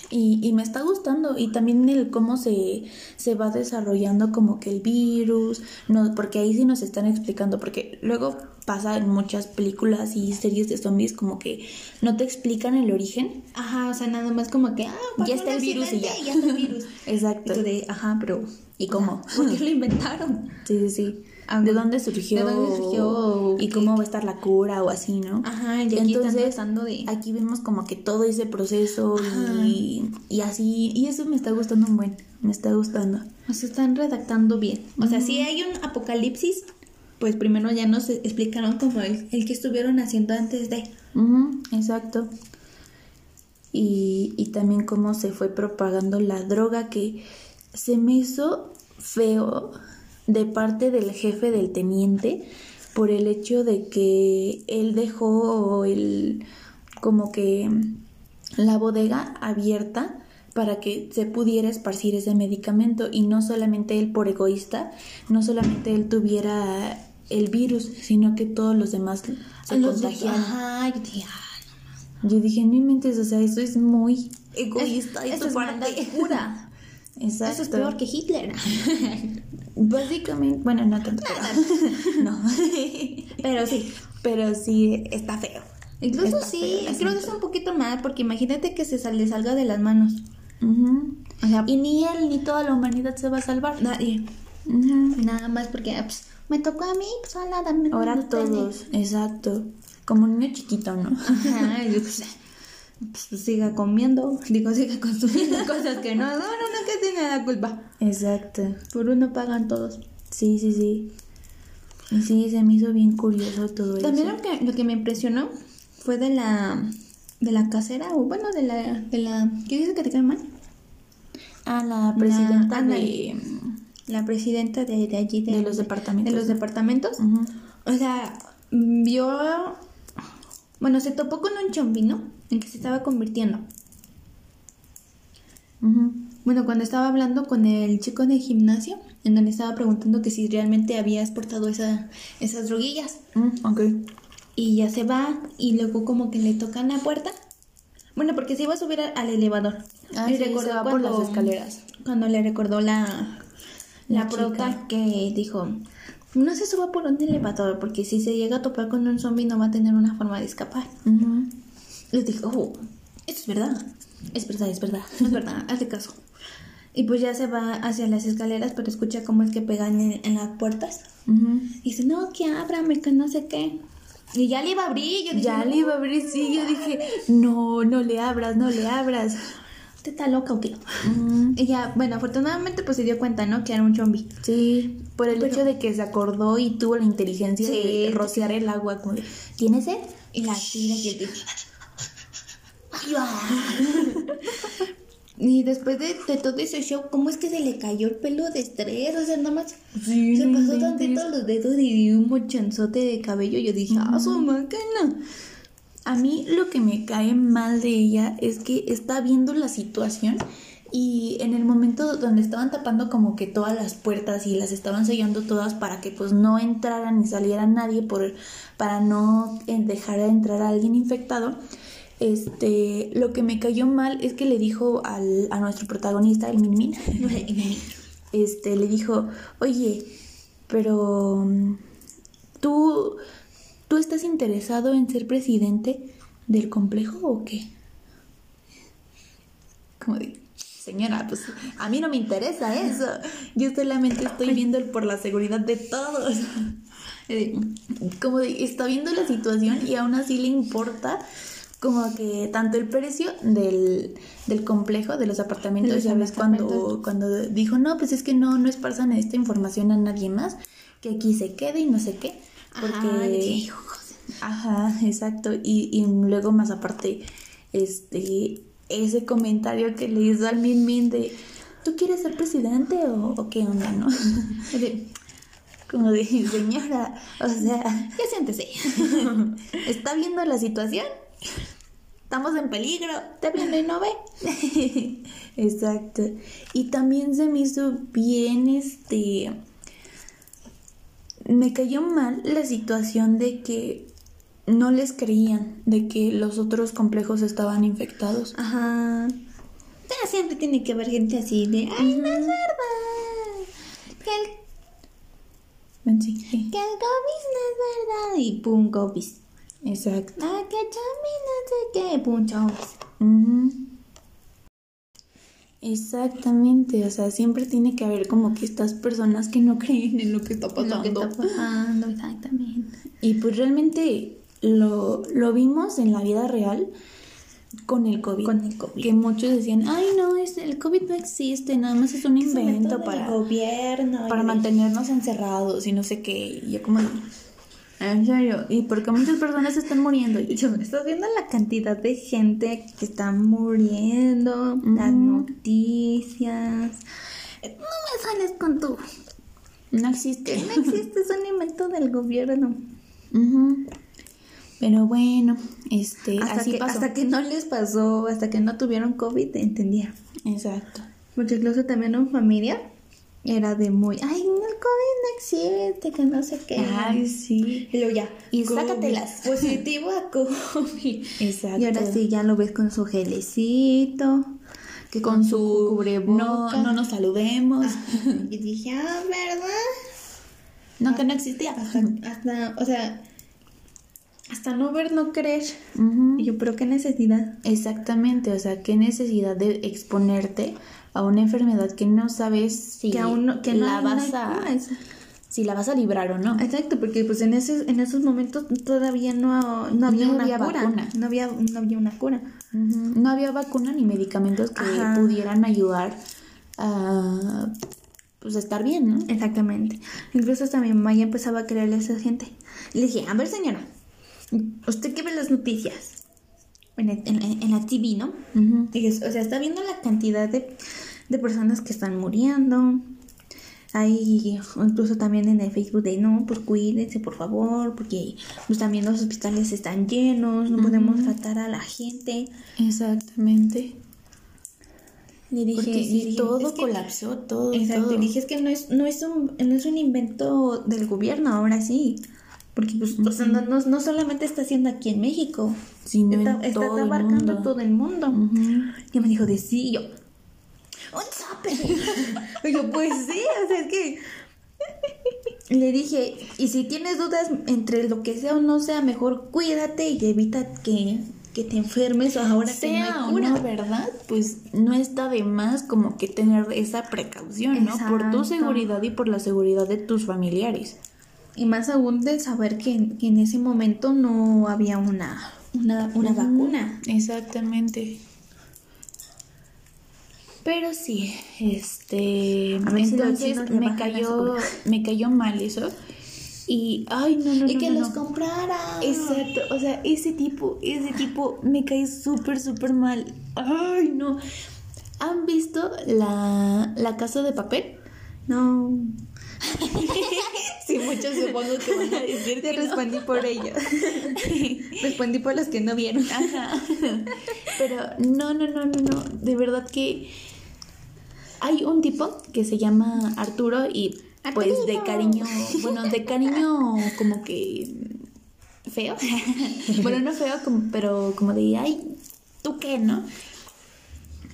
y, y, me está gustando. Y también el cómo se, se va desarrollando como que el virus, no, porque ahí sí nos están explicando, porque luego pasa en muchas películas y series de zombies como que no te explican el origen. Ajá, o sea, nada más como que, ah, ya está el virus y ya. ya está el virus. Exacto. de, ajá, pero ¿y cómo? ¿Por qué lo inventaron? Sí, sí, sí. ¿De dónde surgió? ¿De dónde surgió? Y cómo va a estar la cura o así, ¿no? Ajá, y aquí Entonces, de... aquí vemos como que todo ese proceso y, y, así, y eso me está gustando un buen, me está gustando. O sea, están redactando bien. O sea, si hay un apocalipsis, pues primero ya nos explicaron como el, el que estuvieron haciendo antes de. exacto. Y, y también cómo se fue propagando la droga que se me hizo feo de parte del jefe del teniente por el hecho de que él dejó el como que la bodega abierta para que se pudiera esparcir ese medicamento y no solamente él por egoísta, no solamente él tuviera el virus, sino que todos los demás se contagiaran. yo dije, no mentes, o sea, eso es muy egoísta. Es, eso es cura. Eso es peor que Hitler. Básicamente, bueno, no tanto, pero, no. pero sí, pero sí está feo. Incluso sí, creo que es un poquito más, porque imagínate que se le salga de las manos. y ni él ni toda la humanidad se va a salvar. Nadie. Nada más porque pues, me tocó a mí, pues Ahora todos, exacto. Como un niño chiquito, ¿no? Ajá, yo pues, pues, siga comiendo, digo, siga consumiendo cosas que no, no, no, no, que tiene la culpa. Exacto. Por uno pagan todos. Sí, sí, sí. Y sí, se me hizo bien curioso todo eso. También lo que, lo que me impresionó fue de la, de la casera, o bueno, de la, de la, ¿qué dice que te cae mal? Ah, la presidenta de... La presidenta de, de allí, de, los departamentos. De los departamentos. O sea, vio bueno, se topó con un chombi, ¿no? En que se estaba convirtiendo. Bueno, cuando estaba hablando con el chico de gimnasio, en donde estaba preguntando que si realmente había exportado esa, esas droguillas. Mm, ok. Y ya se va y luego como que le tocan la puerta. Bueno, porque se iba a subir al elevador. Ah, y recordó por las escaleras. Cuando le recordó la, la, la que dijo, no se suba por un elevador porque si se llega a topar con un zombie no va a tener una forma de escapar. Les dijo, oh, esto es verdad. Es verdad, es verdad. Es verdad, hazle caso. Y pues ya se va hacia las escaleras, pero escucha cómo es que pegan en, las puertas. Y dice, no, que ábrame, que no sé qué. Y ya le iba a abrir. Yo dije, ya le iba a abrir, sí. Yo dije, no, no le abras, no le abras. ¿Usted está loca o qué? Y ya, bueno, afortunadamente pues se dio cuenta, ¿no? Que era un zombie. Sí, por el hecho de que se acordó y tuvo la inteligencia de rociar el agua. Como ¿Tiene sed? Y la tira y el y después de, todo ese show, ¿cómo es que se le cayó el pelo de estrés? O sea, nada más se pasó tantito los dedos y un mochanzote de cabello. Yo dije, ah, su máquina. A mí lo que me cae mal de ella es que está viendo la situación y en el momento donde estaban tapando como que todas las puertas y las estaban sellando todas para que pues no entrara ni saliera nadie por para no eh, dejar de entrar a alguien infectado este lo que me cayó mal es que le dijo al, a nuestro protagonista el Min este le dijo oye pero tú tú estás interesado en ser presidente del complejo o qué como de señora, pues a mí no me interesa eso. Yo solamente estoy viendo por la seguridad de todos. Eh, como está viendo la situación y aún así le importa como que tanto el precio del, complejo, de los apartamentos, ya ves cuando, cuando dijo, no, pues es que no, no esparzan esta información a nadie más, que aquí se quede y no sé qué. Porque... Ajá, ajá exacto. Y, y luego más aparte, este ese comentario que le hizo al Min Min de, ¿tú quieres ser presidente o, qué onda, no? como dije, señora, o sea, ya siéntese. ¿Está viendo la situación? Estamos en peligro. ¿Está viendo y no ve? Exacto. Y también se me hizo bien, este... Me cayó mal la situación de que no les creían de que los otros complejos estaban infectados. Ajá. Pero siempre tiene que haber gente así de, ay, no es verdad. Que el, que el COVID no es verdad. Y pum, COVID. Exacto. Ah. Exactamente, o sea, siempre tiene que haber como que estas personas que no creen en lo que está pasando. Lo que está pasando, exactamente. Y pues realmente lo, lo vimos en la vida real con el COVID. Con el COVID. Que muchos decían, ay no, es, el COVID no existe, nada más es un invento para, gobierno para mantenernos encerrados y no sé qué. Y yo como, en serio, y porque muchas personas están muriendo. Y yo, viendo la cantidad de gente que está muriendo, las noticias. No me sales con tu... No existe. No existe, es un invento del gobierno. Pero bueno, este, hasta así que, pasó. Hasta que no les pasó, hasta que no tuvieron COVID, entendía. Exacto. Porque incluso también en familia era de muy, ay, el COVID no existe, que no sé qué. Ay, sí. Y luego ya. Y sácatelas. Positivo a COVID. Exacto. Y ahora sí, ya lo ves con su gelecito. Que con, su cubrebocas. No, no nos saludemos. Y dije, ah, ¿verdad? No, que no existía. hasta, o sea, hasta no ver, no creer. Y yo, pero qué necesidad. Exactamente, o sea, qué necesidad de exponerte a una enfermedad que no sabes si que la vas a si la vas a librar o no. Exacto, porque pues en ese, en esos momentos todavía no, no había una cura. Vacuna. No había, no había una cura. No había vacuna ni medicamentos que pudieran ayudar a pues estar bien, ¿no? Exactamente. Incluso hasta mi mamá ya empezaba a creerle a esa gente. Le dije, a ver señora, usted que ve las noticias en, en, la TV, ¿no? o sea, está viendo la cantidad de, de personas que están muriendo. Hay incluso también en el Facebook de no, pues cuídense por favor, porque pues también los hospitales están llenos, no podemos tratar a la gente. Exactamente. Le dije, todo colapsó, todo. Exacto, dije es que no es, no es un, no es un invento del gobierno, ahora sí. Porque pues, no, solamente está haciendo aquí en México, sino está, está abarcando todo el mundo. Y me dijo de sí, y yo, ¡Un y yo, pues sí, o sea, es que... Le dije, y si tienes dudas entre lo que sea o no sea, mejor cuídate y evita que, que te enfermes ahora sea que no ¿verdad? Pues no está de más como que tener esa precaución, ¿no? Por tu seguridad y por la seguridad de tus familiares. Y más aún de saber que, en ese momento no había una, una, vacuna. Exactamente. Pero sí, este, entonces me cayó, me cayó mal eso. Y, ay, no, no, y que los comprara. Exacto, o sea, ese tipo, ese tipo me cae súper, súper mal. Ay, no. ¿Han visto la, la casa de papel? No. sí, muchos supongo que van a decir que respondí por ellos. respondí por los que no vieron. Ajá. Pero no, no, no, no, no. De verdad que hay un tipo que se llama Arturo y pues de cariño, bueno, de cariño como que feo. bueno, no feo, pero como de, ay, ¿tú qué, no?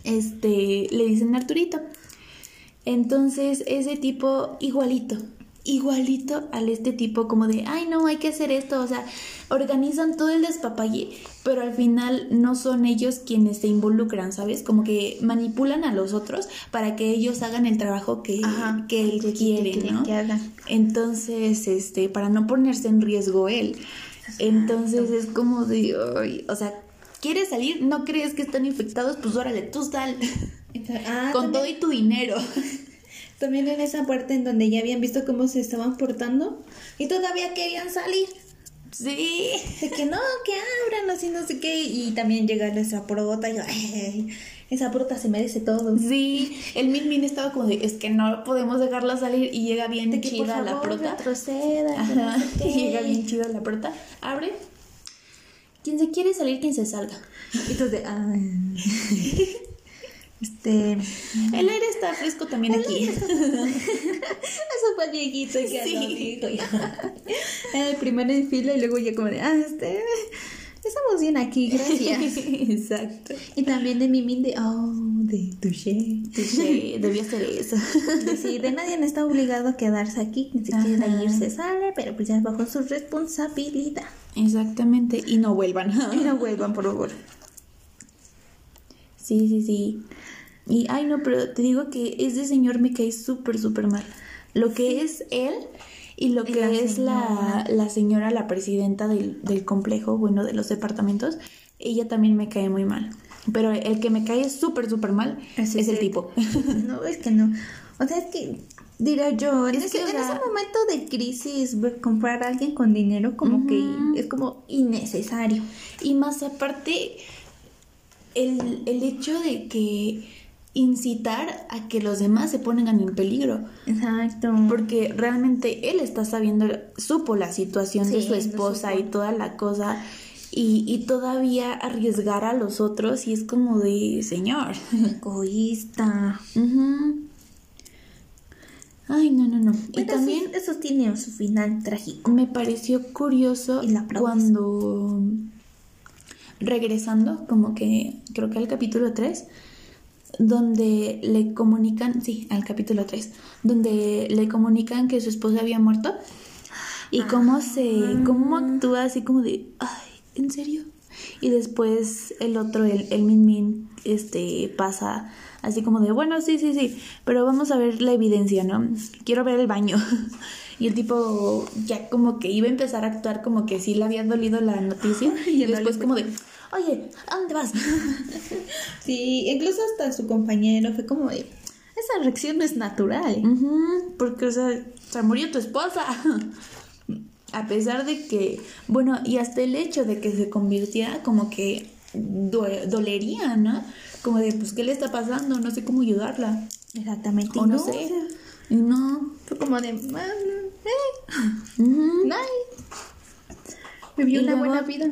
Este, le dicen Arturito. Entonces, ese tipo igualito, igualito al este tipo como de, ay no, hay que hacer esto, o sea, organizan todo el despapalle, pero al final no son ellos quienes se involucran, ¿sabes? Como que manipulan a los otros para que ellos hagan el trabajo que, que él quiere, ¿no? Entonces, este, para no ponerse en riesgo él. Entonces es como de, o sea, ¿quieres salir? ¿No crees que están infectados? Pues órale, tú sal. Ah, Con todo y tu dinero. También en esa parte en donde ya habían visto cómo se estaban portando y todavía querían salir. Sí. De que no, que abran, así no sé qué. Y también llega nuestra prota y yo, esa prota se merece todo. Sí, el Min Min estaba como de, es que no podemos dejarla salir y llega bien de chida la prota. Retroceda. Ajá. y llega bien chida la prota. Abre. Quien se quiere salir, quien se salga. Y entonces, ah. Este. El aire está fresco también aquí. Eso fue viejito que sí. El primero en fila y luego ya como de, ah, este. Estamos bien aquí, gracias. Exacto. Y también de Mimi de, oh, de touché. Touché, debía ser eso. sí, de nadie no está obligado a quedarse aquí. Si quiere irse, sale, pero pues ya bajo su responsabilidad. Exactamente. Y no vuelvan. y no vuelvan, por favor. Sí, sí, sí. Y, ay, no, pero te digo que ese señor me cae súper, súper mal. Lo que es él y lo que es la, la, señora, la presidenta del, del, complejo, bueno, de los departamentos, ella también me cae muy mal. Pero el que me cae súper, súper mal es, el tipo. No, es que no. O sea, es que, dirá yo, en, ese, en ese momento de crisis, comprar a alguien con dinero como que es como innecesario. Y más aparte el, el hecho de que incitar a que los demás se pongan en peligro. Exacto. Porque realmente él está sabiendo, supo la situación de su esposa y toda la cosa. Y, y, todavía arriesgar a los otros y es como de señor. Egoísta. Ay, no, no, no. y también eso, tiene su final trágico. Me pareció curioso cuando regresando, como que creo que al capítulo 3, donde le comunican, sí, al capítulo 3, donde le comunican que su esposa había muerto y cómo se, cómo actúa así como de, ay, ¿en serio? Y después el otro, el, el Min Min, este, pasa así como de, bueno, sí, sí, sí, pero vamos a ver la evidencia, ¿no? Quiero ver el baño. Y el tipo ya como que iba a empezar a actuar como que sí le había dolido la noticia. y después como de, oye, ¿a dónde vas? sí, incluso hasta su compañero fue como de, esa reacción no es natural. porque, o sea, se murió tu esposa. a pesar de que, bueno, y hasta el hecho de que se convirtiera como que dolería, ¿no? Como de, pues, ¿qué le está pasando? No sé cómo ayudarla. Exactamente. O no, sé. no. Fue como de, eh, Vivió una buena vida.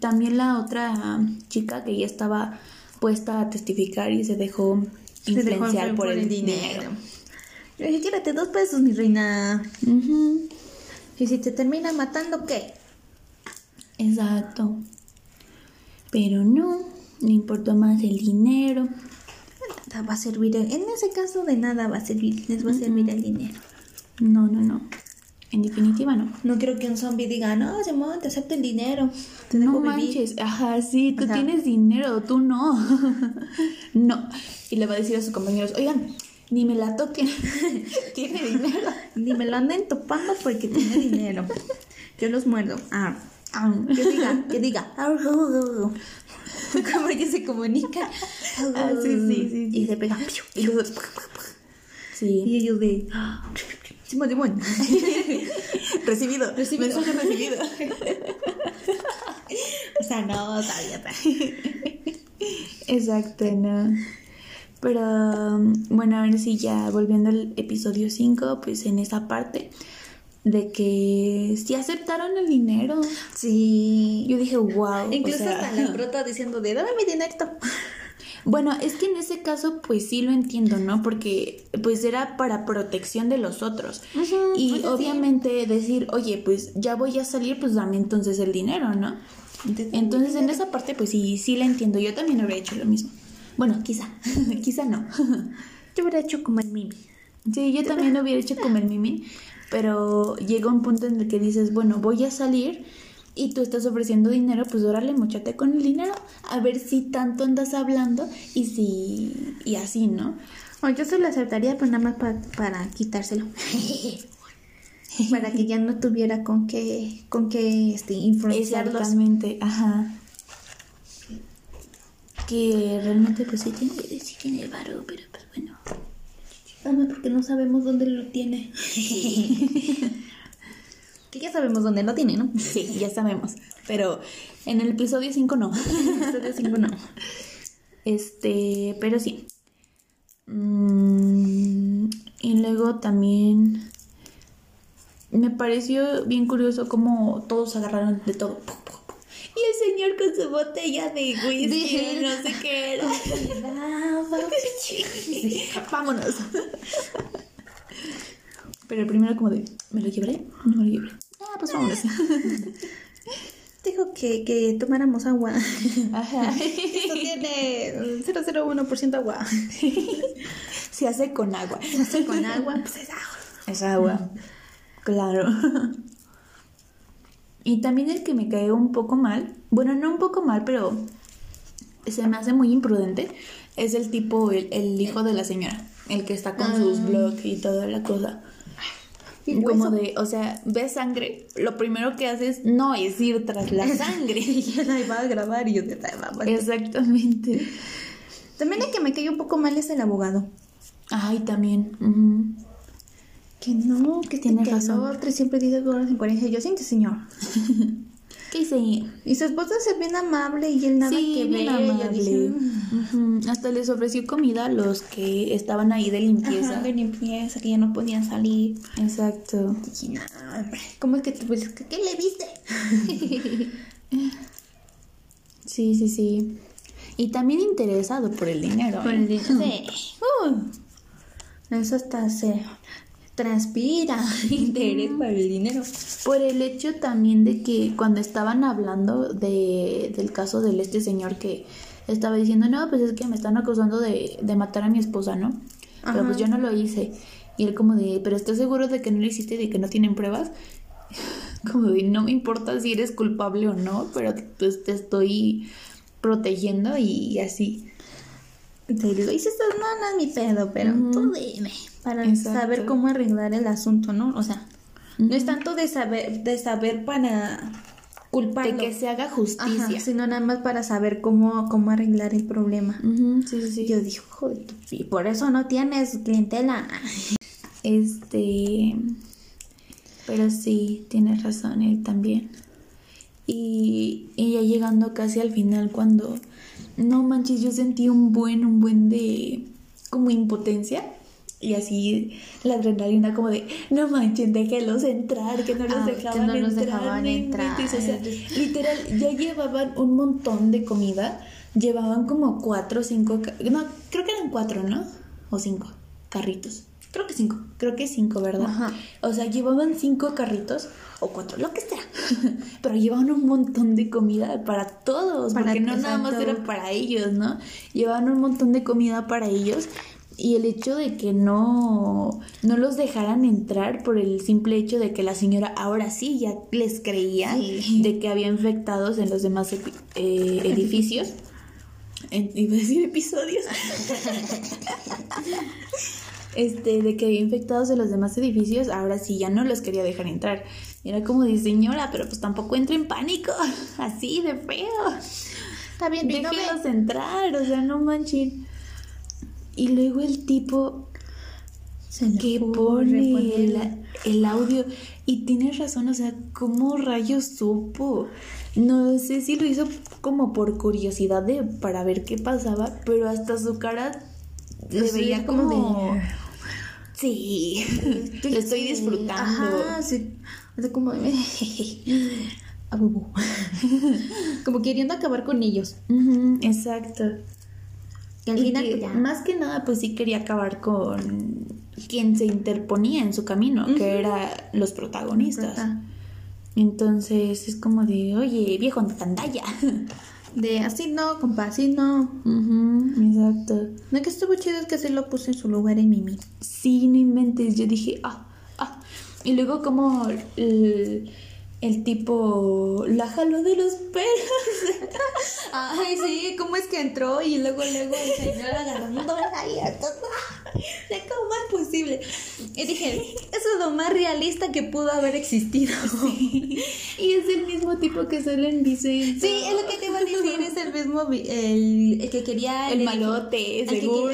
También la otra chica que ya estaba puesta a testificar y se dejó influenciar por, el, dinero. Yo dije, quédate dos pesos, mi reina. Y si te termina matando, ¿qué? Exacto. Pero no, no importó más el dinero. Nada va a servir, en ese caso de nada va a servir, les va a servir el dinero. No, no, no. En definitiva, no. No quiero que un zombie diga, no, Simón, te acepto el dinero. Te no manches. Ajá, sí, tú tienes dinero, tú no. no. Y le va a decir a sus compañeros, oigan, ni me la toquen. tiene dinero. Ni me lo anden topando porque tiene dinero. Yo los muerdo. Ah. ah. Que diga, que diga. Como que se comunica. Ah, sí, sí, sí, Y se pega. Sí. Y ellos de... Simón, Simón. recibido. recibido. Mensaje recibido. o sea, no, todavía. Exacto, no. Pero bueno, ahora sí, ya volviendo al episodio 5, pues en esa parte de que sí aceptaron el dinero. Sí. Yo dije, wow. Incluso hasta la brota diciendo de dame mi dinero. Bueno, es que en ese caso pues sí lo entiendo, ¿no? Porque pues era para protección de los otros. y obviamente decir, oye, pues ya voy a salir, pues dame entonces el dinero, ¿no? Entonces en esa parte pues sí, sí la entiendo. Yo también habría hecho lo mismo. Bueno, quizá, quizá no. yo hubiera hecho como el Mimi. Sí, yo también lo hubiera hecho como el Mimi, pero llega un punto en el que dices, bueno, voy a salir y tú estás ofreciendo dinero, pues órale, mochate con el dinero, a ver si tanto andas hablando y si. y así, ¿no? O yo se lo aceptaría, pero nada más para quitárselo. para que ya no tuviera con qué, con qué este, influenciarlos. Exactamente, ajá. Que realmente, pues sí tiene, sí tiene varo, pero pues bueno. Dame porque no sabemos dónde lo tiene. ya sabemos dónde lo tiene, ¿no? Sí, ya sabemos. Pero en el episodio 5 no. En el episodio 5 no. Este, pero sí. Mm, y luego también me pareció bien curioso cómo todos agarraron de todo. Y el señor con su botella de whisky, no sé qué era. Vámonos. Pero el primero como de, ¿me lo llevaré? No me lo llevaré. Ah, pues vámonos. Dijo que, que tomáramos agua. Ajá. Esto tiene 001% agua. Se hace con agua. Se hace con agua, pues es agua. Es agua. Claro. Y también el que me cae un poco mal, bueno, no un poco mal, pero se me hace muy imprudente, es el tipo, el, el hijo de la señora, el que está con sus ah. blogs y toda la cosa. Como de, o sea, ve sangre, lo primero que haces no es ir tras la sangre. y él ahí va a grabar y yo te Exactamente. También el que me cayó un poco mal es el abogado. Ay, también. Que no, que tiene razón. Otro siempre dice en coherencia. Yo siento, señor. ¿Qué hice? Y su esposa es bien amable y él nada que bien Amable. Mm". Hasta les ofreció comida a los que estaban ahí de limpieza. de limpieza, que ya no podían salir. Exacto. ¿Cómo es que tú pues, ¿qué le viste? sí, sí, sí. Y también interesado por el dinero. Por el ¿eh? dinero. Sí. Uh, eso está se transpira interés para el dinero. Por el hecho también de que cuando estaban hablando de, del caso de este señor que estaba diciendo, no, pues es que me están acusando de, de matar a mi esposa, ¿no? Pero pues yo no lo hice. Y él como de, pero ¿estás seguro de que no lo hiciste y de que no tienen pruebas? como de, no me importa si eres culpable o no, pero pues te estoy protegiendo y, así. Te lo hice, no, no es mi pedo, pero tú dime para saber cómo arreglar el asunto, ¿no? O sea, no es tanto de saber, de saber para culparlo. De que se haga justicia. sino nada más para saber cómo, cómo arreglar el problema. Sí, sí, sí. Yo dije, joder, y por eso no tienes clientela. Este. Pero sí, tienes razón, él también. Y, y ya llegando casi al final, cuando. No manches, yo sentí un buen, un buen de. como impotencia y así la adrenalina como de, no manchen, déjenlos entrar, que no los ah, dejaban que no entrar. dejaban entrar. O sea, literal, ya llevaban un montón de comida. Llevaban como cuatro o cinco, no, creo que eran cuatro, ¿no? O cinco carritos. Creo que cinco. Creo que cinco, ¿verdad? Ajá. O sea, llevaban cinco carritos o cuatro, lo que sea. Pero llevaban un montón de comida para todos, porque no nada más era para ellos, ¿no? Llevaban un montón de comida para ellos y el hecho de que no, no los dejaran entrar por el simple hecho de que la señora ahora sí ya les creía de que había infectados en los demás eh, edificios. En, iba a decir episodios. este, de que había infectados en los demás edificios, ahora sí ya no los quería dejar entrar. era como de señora, pero pues tampoco entre en pánico, así de feo. Está bien, déjenlos entrar, o sea, no manchen. Y luego el tipo que pone el, audio. Y tienes razón, o sea, ¿cómo rayos supo? No sé si lo hizo como por curiosidad de para ver qué pasaba, pero hasta su cara le veía como, de... Sí, lo estoy disfrutando. Ajá, sí. como como queriendo acabar con ellos. exacto. Y al final, pues, más que nada, pues sí quería acabar con quien se interponía en su camino, que eran los protagonistas. Entonces es como de, oye, viejo de pantalla. De así no, compa, así no. exacto. No, que estuvo chido es que se lo puse en su lugar en Mimi. Sí, no inventes. Yo dije, ah, ah. Y luego como el tipo la jaló de los pelos. Ay, sí, ¿cómo es que entró? Y luego, luego el señor agarrando ahí. ¿De cómo es posible? Y dije, eso es lo más realista que pudo haber existido. Y es el mismo tipo que sale en Vicente. Sí, es lo que te iba a decir, es el mismo, el, que quería... El, malote, según.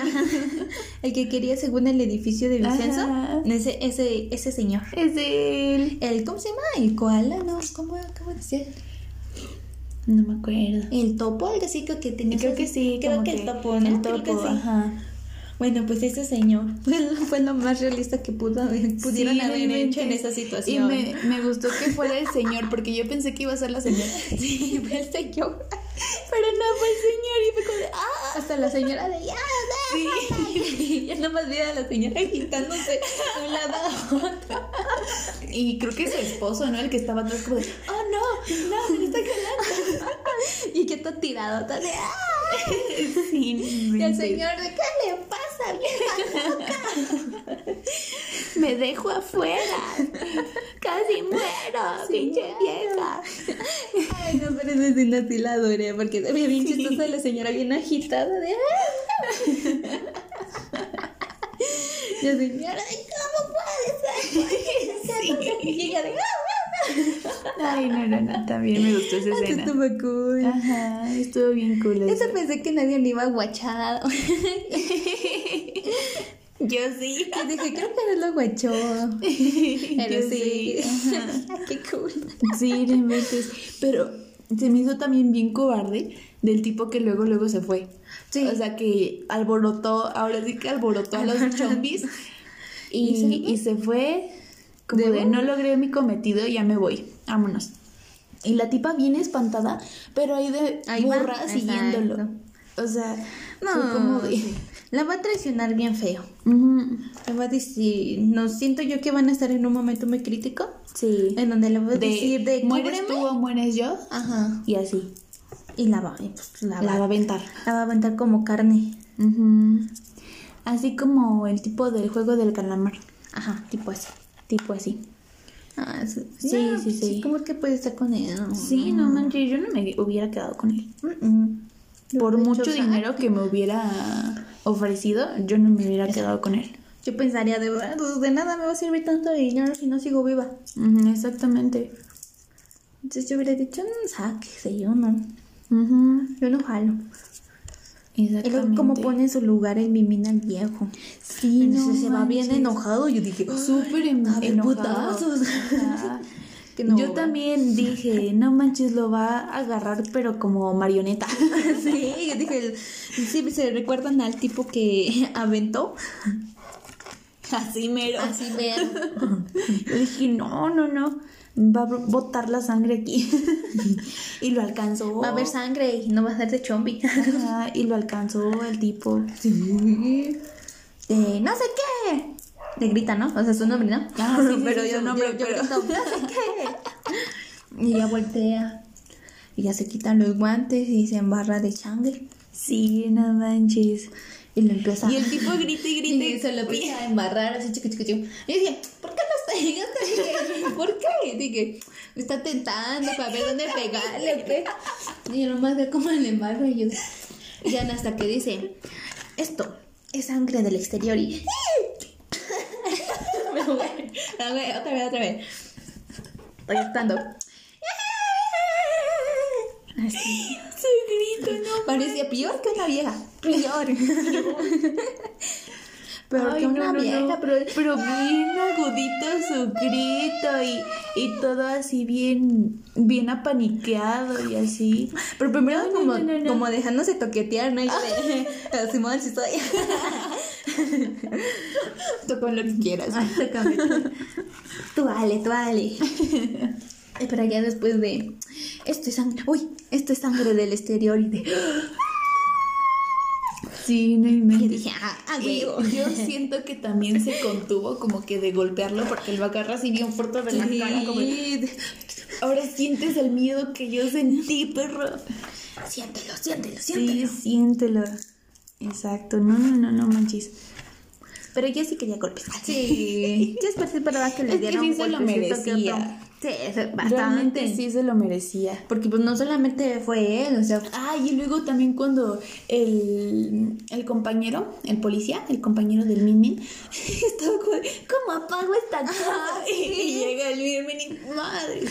el que quería según el edificio de Vicenzo. Ese, ese, ese señor. Es el... el... ¿Cómo se llama? El koala, ¿no? ¿Cómo, cómo decía? No me acuerdo. El topo, algo así que tenía. Creo que sí. Creo que, el topo, ¿no? El topo, ajá. Bueno, pues ese señor fue, lo más realista que pudo pudieron haber hecho en esa situación. Y me, me, gustó que fuera el señor, porque yo pensé que iba a ser la señora. Sí, fue el señor. Pero no fue el señor y fue como de ¡ah! Hasta la señora de ¡ya! Sí. ya nomás vi a la señora agitándose de un lado a otro. Y creo que su esposo, ¿no? El que estaba atrás como de ¡oh no! ¡no! ¡Se me está calando! y que está tirado, está de ¡ah! Sí, y el señor de ¿qué le pasa? Me dejo afuera. Casi muero, pinche vieja. Ay, no, pero esa escena sí la adoré porque se bien chistosa la señora bien agitada de. Señora, ¿cómo puede ser? De. Ay, no, no, no, también me gustó esa escena. Estuvo cool. Ajá, estuvo bien cool. Eso pensé que nadie le iba a guachar. Yo sí. Y dije, creo que no lo guachó. Pero sí. Qué cool. Sí, no inventes. Pero se me hizo también bien cobarde del tipo que luego, luego se fue. Sí. O sea, que alborotó, ahora sí que alborotó a los chombis. Y, ¿Y se fue como de, no logré mi cometido, ya me voy, vámonos. Y la tipa viene espantada, pero ahí de ahí burra siguiéndolo. O sea, no, como La va a traicionar bien feo. Le va a decir, no siento yo que van a estar en un momento muy crítico. Sí. En donde le va a decir de mueres tú o mueres yo. Ajá. Y así. Y la va, pues, la, va, a aventar. La va a aventar como carne. Así como el tipo del juego del calamar. Ajá, tipo así tipo así. Ah, sí, sí, sí, sí. ¿Cómo es que puede estar con él? Sí, no manches, yo no me hubiera quedado con él. Por mucho dinero que me hubiera ofrecido, yo no me hubiera quedado con él. Yo pensaría de, pues, de nada me va a servir tanto dinero si no sigo viva. exactamente. Entonces yo hubiera dicho, no, sáquese, yo no. Yo no jalo. Exactamente. como pone su lugar el Mimina el viejo. Sí, no se va bien enojado. Yo dije, súper enojado. yo también dije, no manches, lo va a agarrar, pero como marioneta. sí, yo dije, sí, se recuerdan al tipo que aventó. Así mero. Así mero. yo dije, no, no, no va a botar la sangre aquí. y lo alcanzó. Va a haber sangre y no va a ser de chombi. y lo alcanzó el tipo. Sí. De no sé qué. Le grita, ¿no? O sea, su nombre, ¿no? Ah, pero yo, no, pero... no sé qué. Y ya voltea. Y ya se quitan los guantes y se embarra de sangre. Sí, no manches. Y lo empieza. Y el tipo grita y grita y, se lo empieza a embarrar así chico, chico, chico. Y dije, ¿por qué no está llegando? ¿Por qué? Dije, me está tentando para ver dónde pegarle, ¿qué? Y yo nomás veo cómo le embarro y yo. Y ya hasta que dice, esto es sangre del exterior y. Me voy. Otra vez, otra vez. Estoy estando. Así. Su grito, no. Parecía peor que una vieja. Peor. Pero que una vieja, pero, pero bien agudito su grito y, y todo así bien, bien apaniqueado y así. Pero primero como, como dejándose toquetear, ¿no? Y de, Simón, si estoy. Tú con lo que quieras. tú vale, tú vale. Pero ya después de esto es sangre, uy, esto es sangre del exterior y de Sí, no me dije, ah, ah Yo siento que también se contuvo como que de golpearlo porque lo agarra así bien fuerte de la cara. Como Ahora sientes el miedo que yo sentí, perro. Siéntelo, siéntelo, siéntelo. Sí, siéntelo. Exacto, no, no, no, no manches. Pero yo sí quería golpes. Sí. yo esperaba que le dieran un golpe. Sí, bastante. sí se lo merecía. Porque pues no solamente fue él, o sea... Ay, y luego también cuando el, el compañero, el policía, el compañero del Min estaba como, ¿cómo apago esta cosa? y llega el Min y, madre,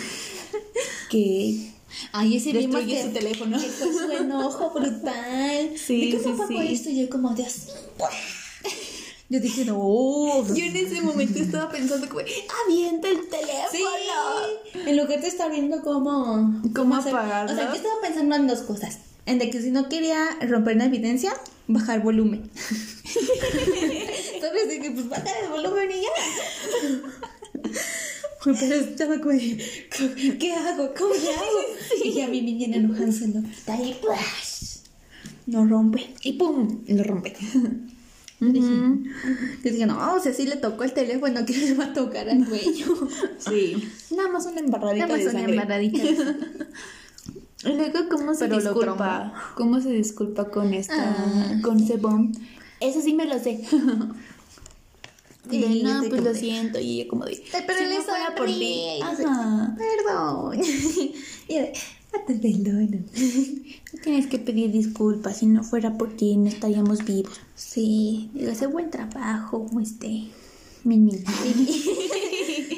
que... Ay, ese destruye su teléfono. Que fue su enojo brutal. Sí, ¿De cómo sí, sí. esto? Y yo como de así, yo dije, no. Yo en ese momento estaba pensando como, avienta el teléfono. Sí. En lugar de estar viendo cómo... ¿Cómo apagarlo? O sea, yo estaba pensando en dos cosas. En de que si no quería romper la evidencia, bajar volumen. De que pues bajar el volumen y ya. Pero estaba como ¿qué hago? ¿Cómo le hago? Y ya mi niña enojándose, ¿no? Está ahí, pues. No rompe. Y pum, lo rompe. Yo dije, no, o sea, sí le tocó el teléfono, que le va a tocar al cuello. Sí. Nada más una embarradita Nada más de una sangre. embarradita. Y luego, ¿cómo se Pero disculpa? ¿Cómo se disculpa con esta, Ah. con Sebón? Eso sí me lo sé. Y De, no, pues lo siento. Y ella como de, pero si no fuera por ti. Ajá. Perdón. y de, te perdono. Tienes que pedir disculpas. Si no fuera por ti, no estaríamos vivos. Sí, hace buen trabajo, este. Mi niña.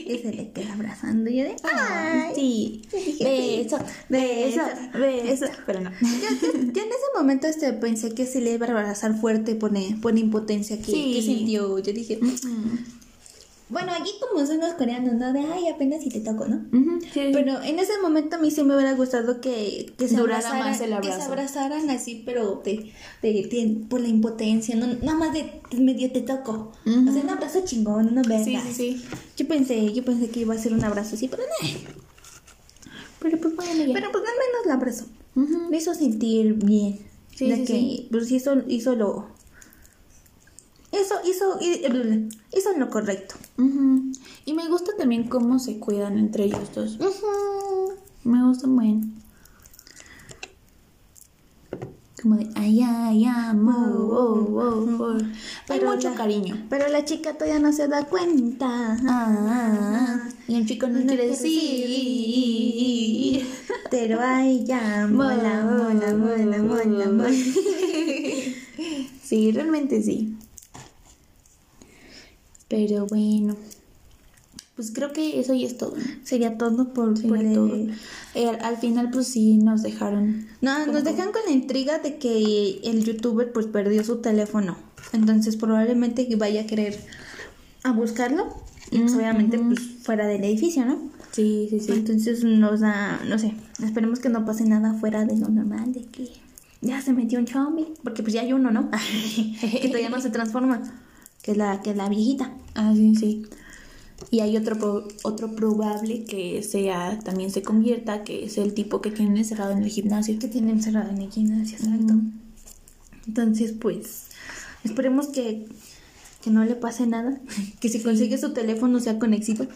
y se le queda abrazando y yo de, ay, Sí. Beso, beso, beso. Pero no. Yo, yo- yo en ese momento este, pensé que se le iba a abrazar fuerte por, eh, por impotencia que, Sí. que sintió. Yo dije, bueno, aquí como son los coreanos, ¿no? De, ay, apenas si te toco, ¿no? Sí. Pero en ese momento a mí sí me hubiera gustado que, que se Durara abrazaran, más el que se abrazaran así, pero de, de, de- por la impotencia, no, nada más de medio te toco. O sea, un abrazo chingón, una verga. Sí, sí, sí. Yo pensé, yo pensé que iba a ser un abrazo así, pero no. Pero pues bueno, ya. Pero pues al menos la abrazo. Me hizo sentir bien. Sí, de sí, que sí. pues hizo, hizo lo. Hizo, hizo, hi- hizo lo correcto. Y me gusta también cómo se cuidan entre ellos dos. Me gusta muy Como de ay, ay, amo, oh, oh, oh. Hay mucho la- cariño. Pero la chica todavía no se da cuenta. Ah, y el chico no, quiere decir. Pero ay, ya, mola, mola, mola, mola, mola. Sí, realmente sí. Pero bueno. Pues creo que eso ya es todo. Sería todo por, Sería por el- todo. Eh, al final, pues sí, nos dejaron. No, nos dejan con la intriga de que el youtuber pues perdió su teléfono. Entonces probablemente vaya a querer a buscarlo. Y pues obviamente pues fuera del edificio, ¿no? Sí, sí, sí. Entonces nos da, no sé, esperemos que no pase nada fuera de lo normal, de que ya se metió un zombie, porque pues ya hay uno, ¿no? que todavía no se transforma, que es la, que es la viejita. Ah, sí, sí. Y hay otro, otro probable que sea, también se convierta, que es el tipo que tienen encerrado en el gimnasio. Que tiene encerrada en el gimnasio, exacto. Entonces, pues, esperemos que, que no le pase nada, que si consigue su teléfono sea con éxito.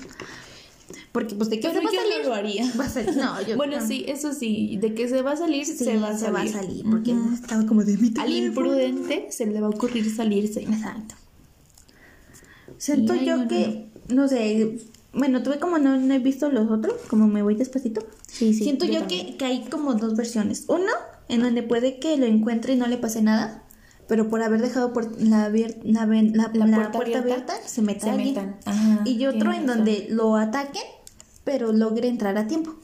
Porque pues de qué Pero va a yo no salir. lo haría. Va a salir. No, yo Bueno, no. sí, eso sí, de que se va a salir, Sí, se va a salir. porque Ujú. estaba como de mi Al teléfono. imprudente se le va a ocurrir salirse. Exacto. Siento yo no, que, no sé, bueno, tuve como no, no he visto los otros, como me voy despacito. Sí, sí. Siento yo, que, que hay como dos versiones. Uno, en donde puede que lo encuentre y no le pase nada, pero por haber dejado por la, puerta abierta, abierta, se meta se alguien. metan. Ajá, y otro en razón. donde lo ataquen, pero logre entrar a tiempo.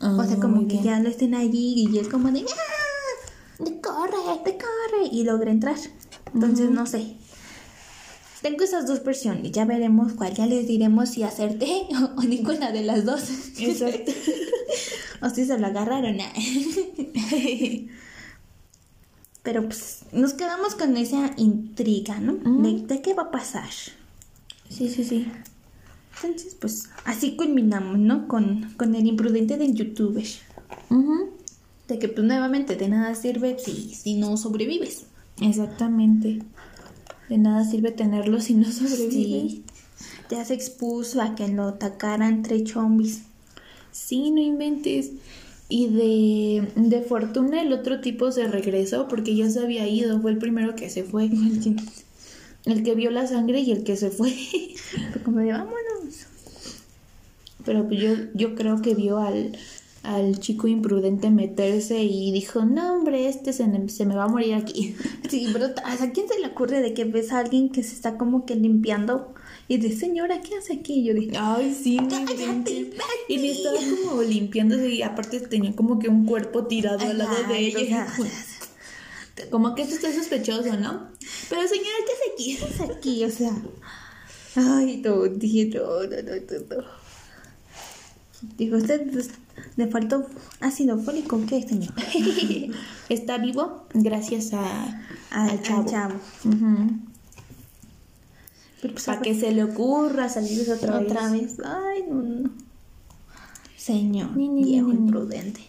o sea, Ah, como que bien. ya lo estén allí y es como de ¡Ah! ¡Te corre! ¡Te corre! Y logre entrar. Entonces, no sé. Tengo esas dos versiones. Ya veremos cuál. Ya les diremos si acerté o, ninguna de las dos. Exacto. o si se lo agarraron. Pero pues nos quedamos con esa intriga, ¿no? de, qué va a pasar. Sí, sí, sí. Entonces, pues así culminamos, ¿no? Con, con el imprudente del youtuber. De que pues nuevamente de nada sirve si, si no sobrevives. Exactamente. De nada sirve tenerlo si no sobrevives. Ya se expuso a que lo atacaran entre chombis. Sí, no inventes. Y de, de fortuna el otro tipo se regresó porque ya se había ido, fue el primero que se fue. El que vio la sangre y el que se fue. como de vámonos. Pero pues yo, yo creo que vio al, al chico imprudente meterse y dijo, no hombre, este se, se, me va a morir aquí. Sí, pero ¿a quién se le ocurre de que ves a alguien que se está como que limpiando y de señora, ¿qué hace aquí? Y yo dije, ay, sí, Y le estaba como limpiándose y aparte tenía como que un cuerpo tirado al lado de ella. como que esto está sospechoso, ¿no? Pero señora, ¿qué hace aquí? ¿Qué hace aquí? O sea, ay, no, dije, no, no, no, no. Dijo, usted le faltó ácido fólico, ¿qué, señor? Está vivo gracias a, al chavo. Al chavo. Pues, Para que se le ocurra salir otra, otra vez. Ay, no, no. Señor, viejo imprudente.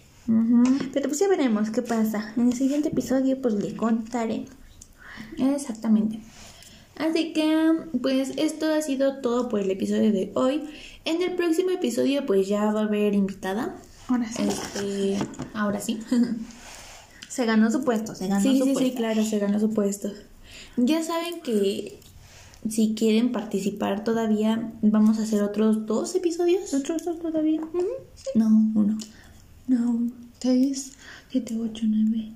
Pero pues ya veremos qué pasa. En el siguiente episodio pues le contaré. Exactamente. Así que pues esto ha sido todo por el episodio de hoy. En el próximo episodio pues ya va a haber invitada. Ahora sí. Este, ahora sí. se ganó su puesto, se ganó su sí, puesto. Sí, claro, se ganó su puesto. Ya saben que si quieren participar todavía, vamos a hacer otros dos episodios. ¿Otros dos todavía? No, uno. No, seis, siete, ocho, nueve.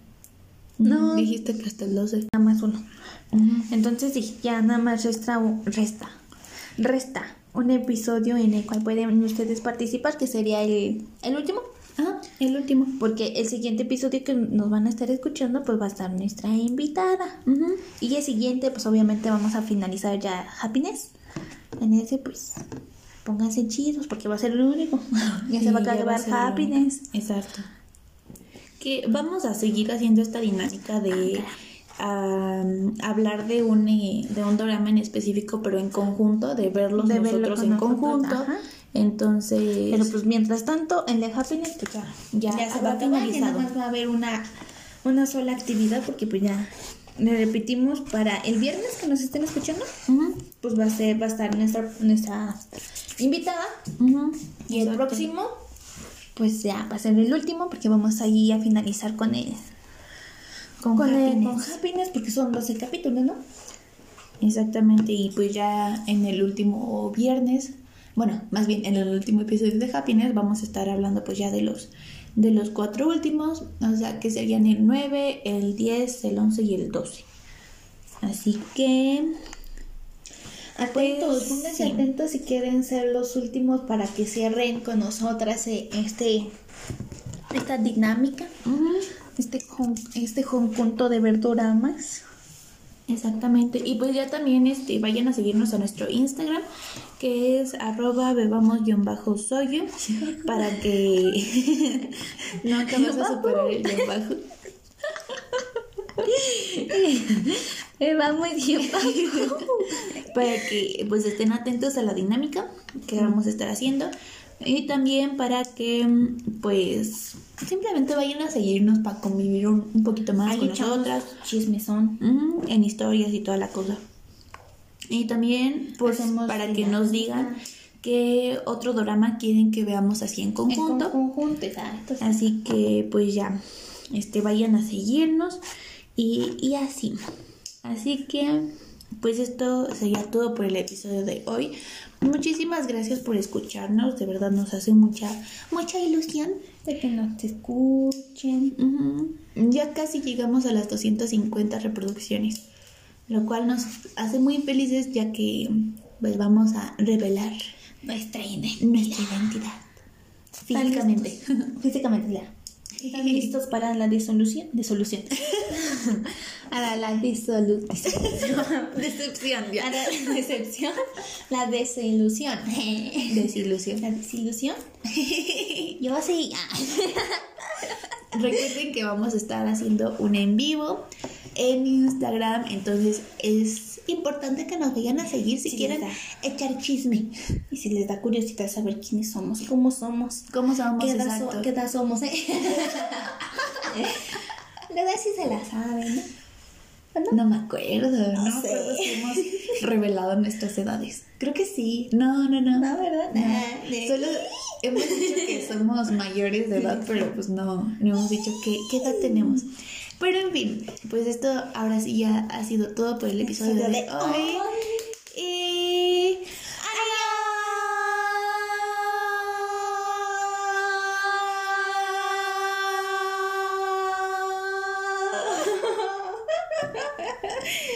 No. Dijiste que hasta el doce. Nada más uno. Entonces sí, ya nada más resta, resta, resta un episodio en el cual pueden ustedes participar, que sería el, el último. Ah, el último. Porque el siguiente episodio que nos van a estar escuchando, pues va a estar nuestra invitada. Y el siguiente, pues obviamente vamos a finalizar ya Happiness. En ese, pues, pónganse chidos porque va a ser el único. ya se va a acabar Happiness. Exacto. Que vamos a seguir haciendo esta dinámica de hablar de un, eh, de un drama en específico, pero en conjunto, de verlos nosotros en conjunto. Entonces. Pero pues mientras tanto, en The Happiness, pues ya, se va finalizado. Nada más va a haber una, una sola actividad, porque pues ya le repetimos para el viernes que nos estén escuchando, pues va a ser, va a estar nuestra, nuestra invitada. Y el próximo, pues ya va a ser el último, porque vamos ahí a finalizar con él. Con, con, happiness. con happiness, porque son 12 capítulos, ¿no? Exactamente, y pues ya en el último viernes bueno, más bien en el último episodio de Happiness vamos a estar hablando pues ya de los de los cuatro últimos, o sea, que serían el 9, el 10, el 11 y el 12. Así que atentos, pues, pónganse atentos si quieren ser los últimos para que cierren con nosotras eh, este esta dinámica, este este conjunto de verdoramas. Exactamente. Y pues ya también este, vayan a seguirnos a nuestro Instagram, que es arroba bebamos-soyo, para que no acabas de superar el guion bajo. Bebamos para que pues estén atentos a la dinámica que vamos a estar haciendo y también para que pues simplemente vayan a seguirnos para convivir un, poquito más con nosotras. Chismezón. en historias y toda la cosa. Y también pues para que nos digan qué otro drama quieren que veamos así en conjunto. En conjunto, exacto. Así que pues ya, este vayan a seguirnos y, y así. Así que pues esto sería todo por el episodio de hoy. Muchísimas gracias por escucharnos, de verdad nos hace mucha, mucha ilusión de que nos escuchen. Ya casi llegamos a las 250 reproducciones, lo cual nos hace muy felices ya que pues vamos a revelar nuestra identidad. Nuestra identidad. Físicamente. Físicamente, ¿Están listos para la disolución? Disolución. Ahora la disolución. Decepción, ya. Ahora la decepción. La desilusión. Desilusión. La desilusión. Yo sí. Recuerden que vamos a estar haciendo un en vivo en Instagram, entonces es importante que nos vayan a seguir si quieren echar chisme. Y si les da curiosidad saber quiénes somos, cómo somos, cómo somos, qué edad, qué edad somos, ¿eh? la edad sí se la saben, ¿no? No me acuerdo, no, no sé. si hemos revelado nuestras edades. Creo que sí. No, no, no. No, ¿verdad? Solo hemos dicho que somos mayores de edad, pero pues no, no hemos dicho qué edad tenemos. Pero en fin, pues esto ahora sí ya ha sido todo por el episodio de hoy.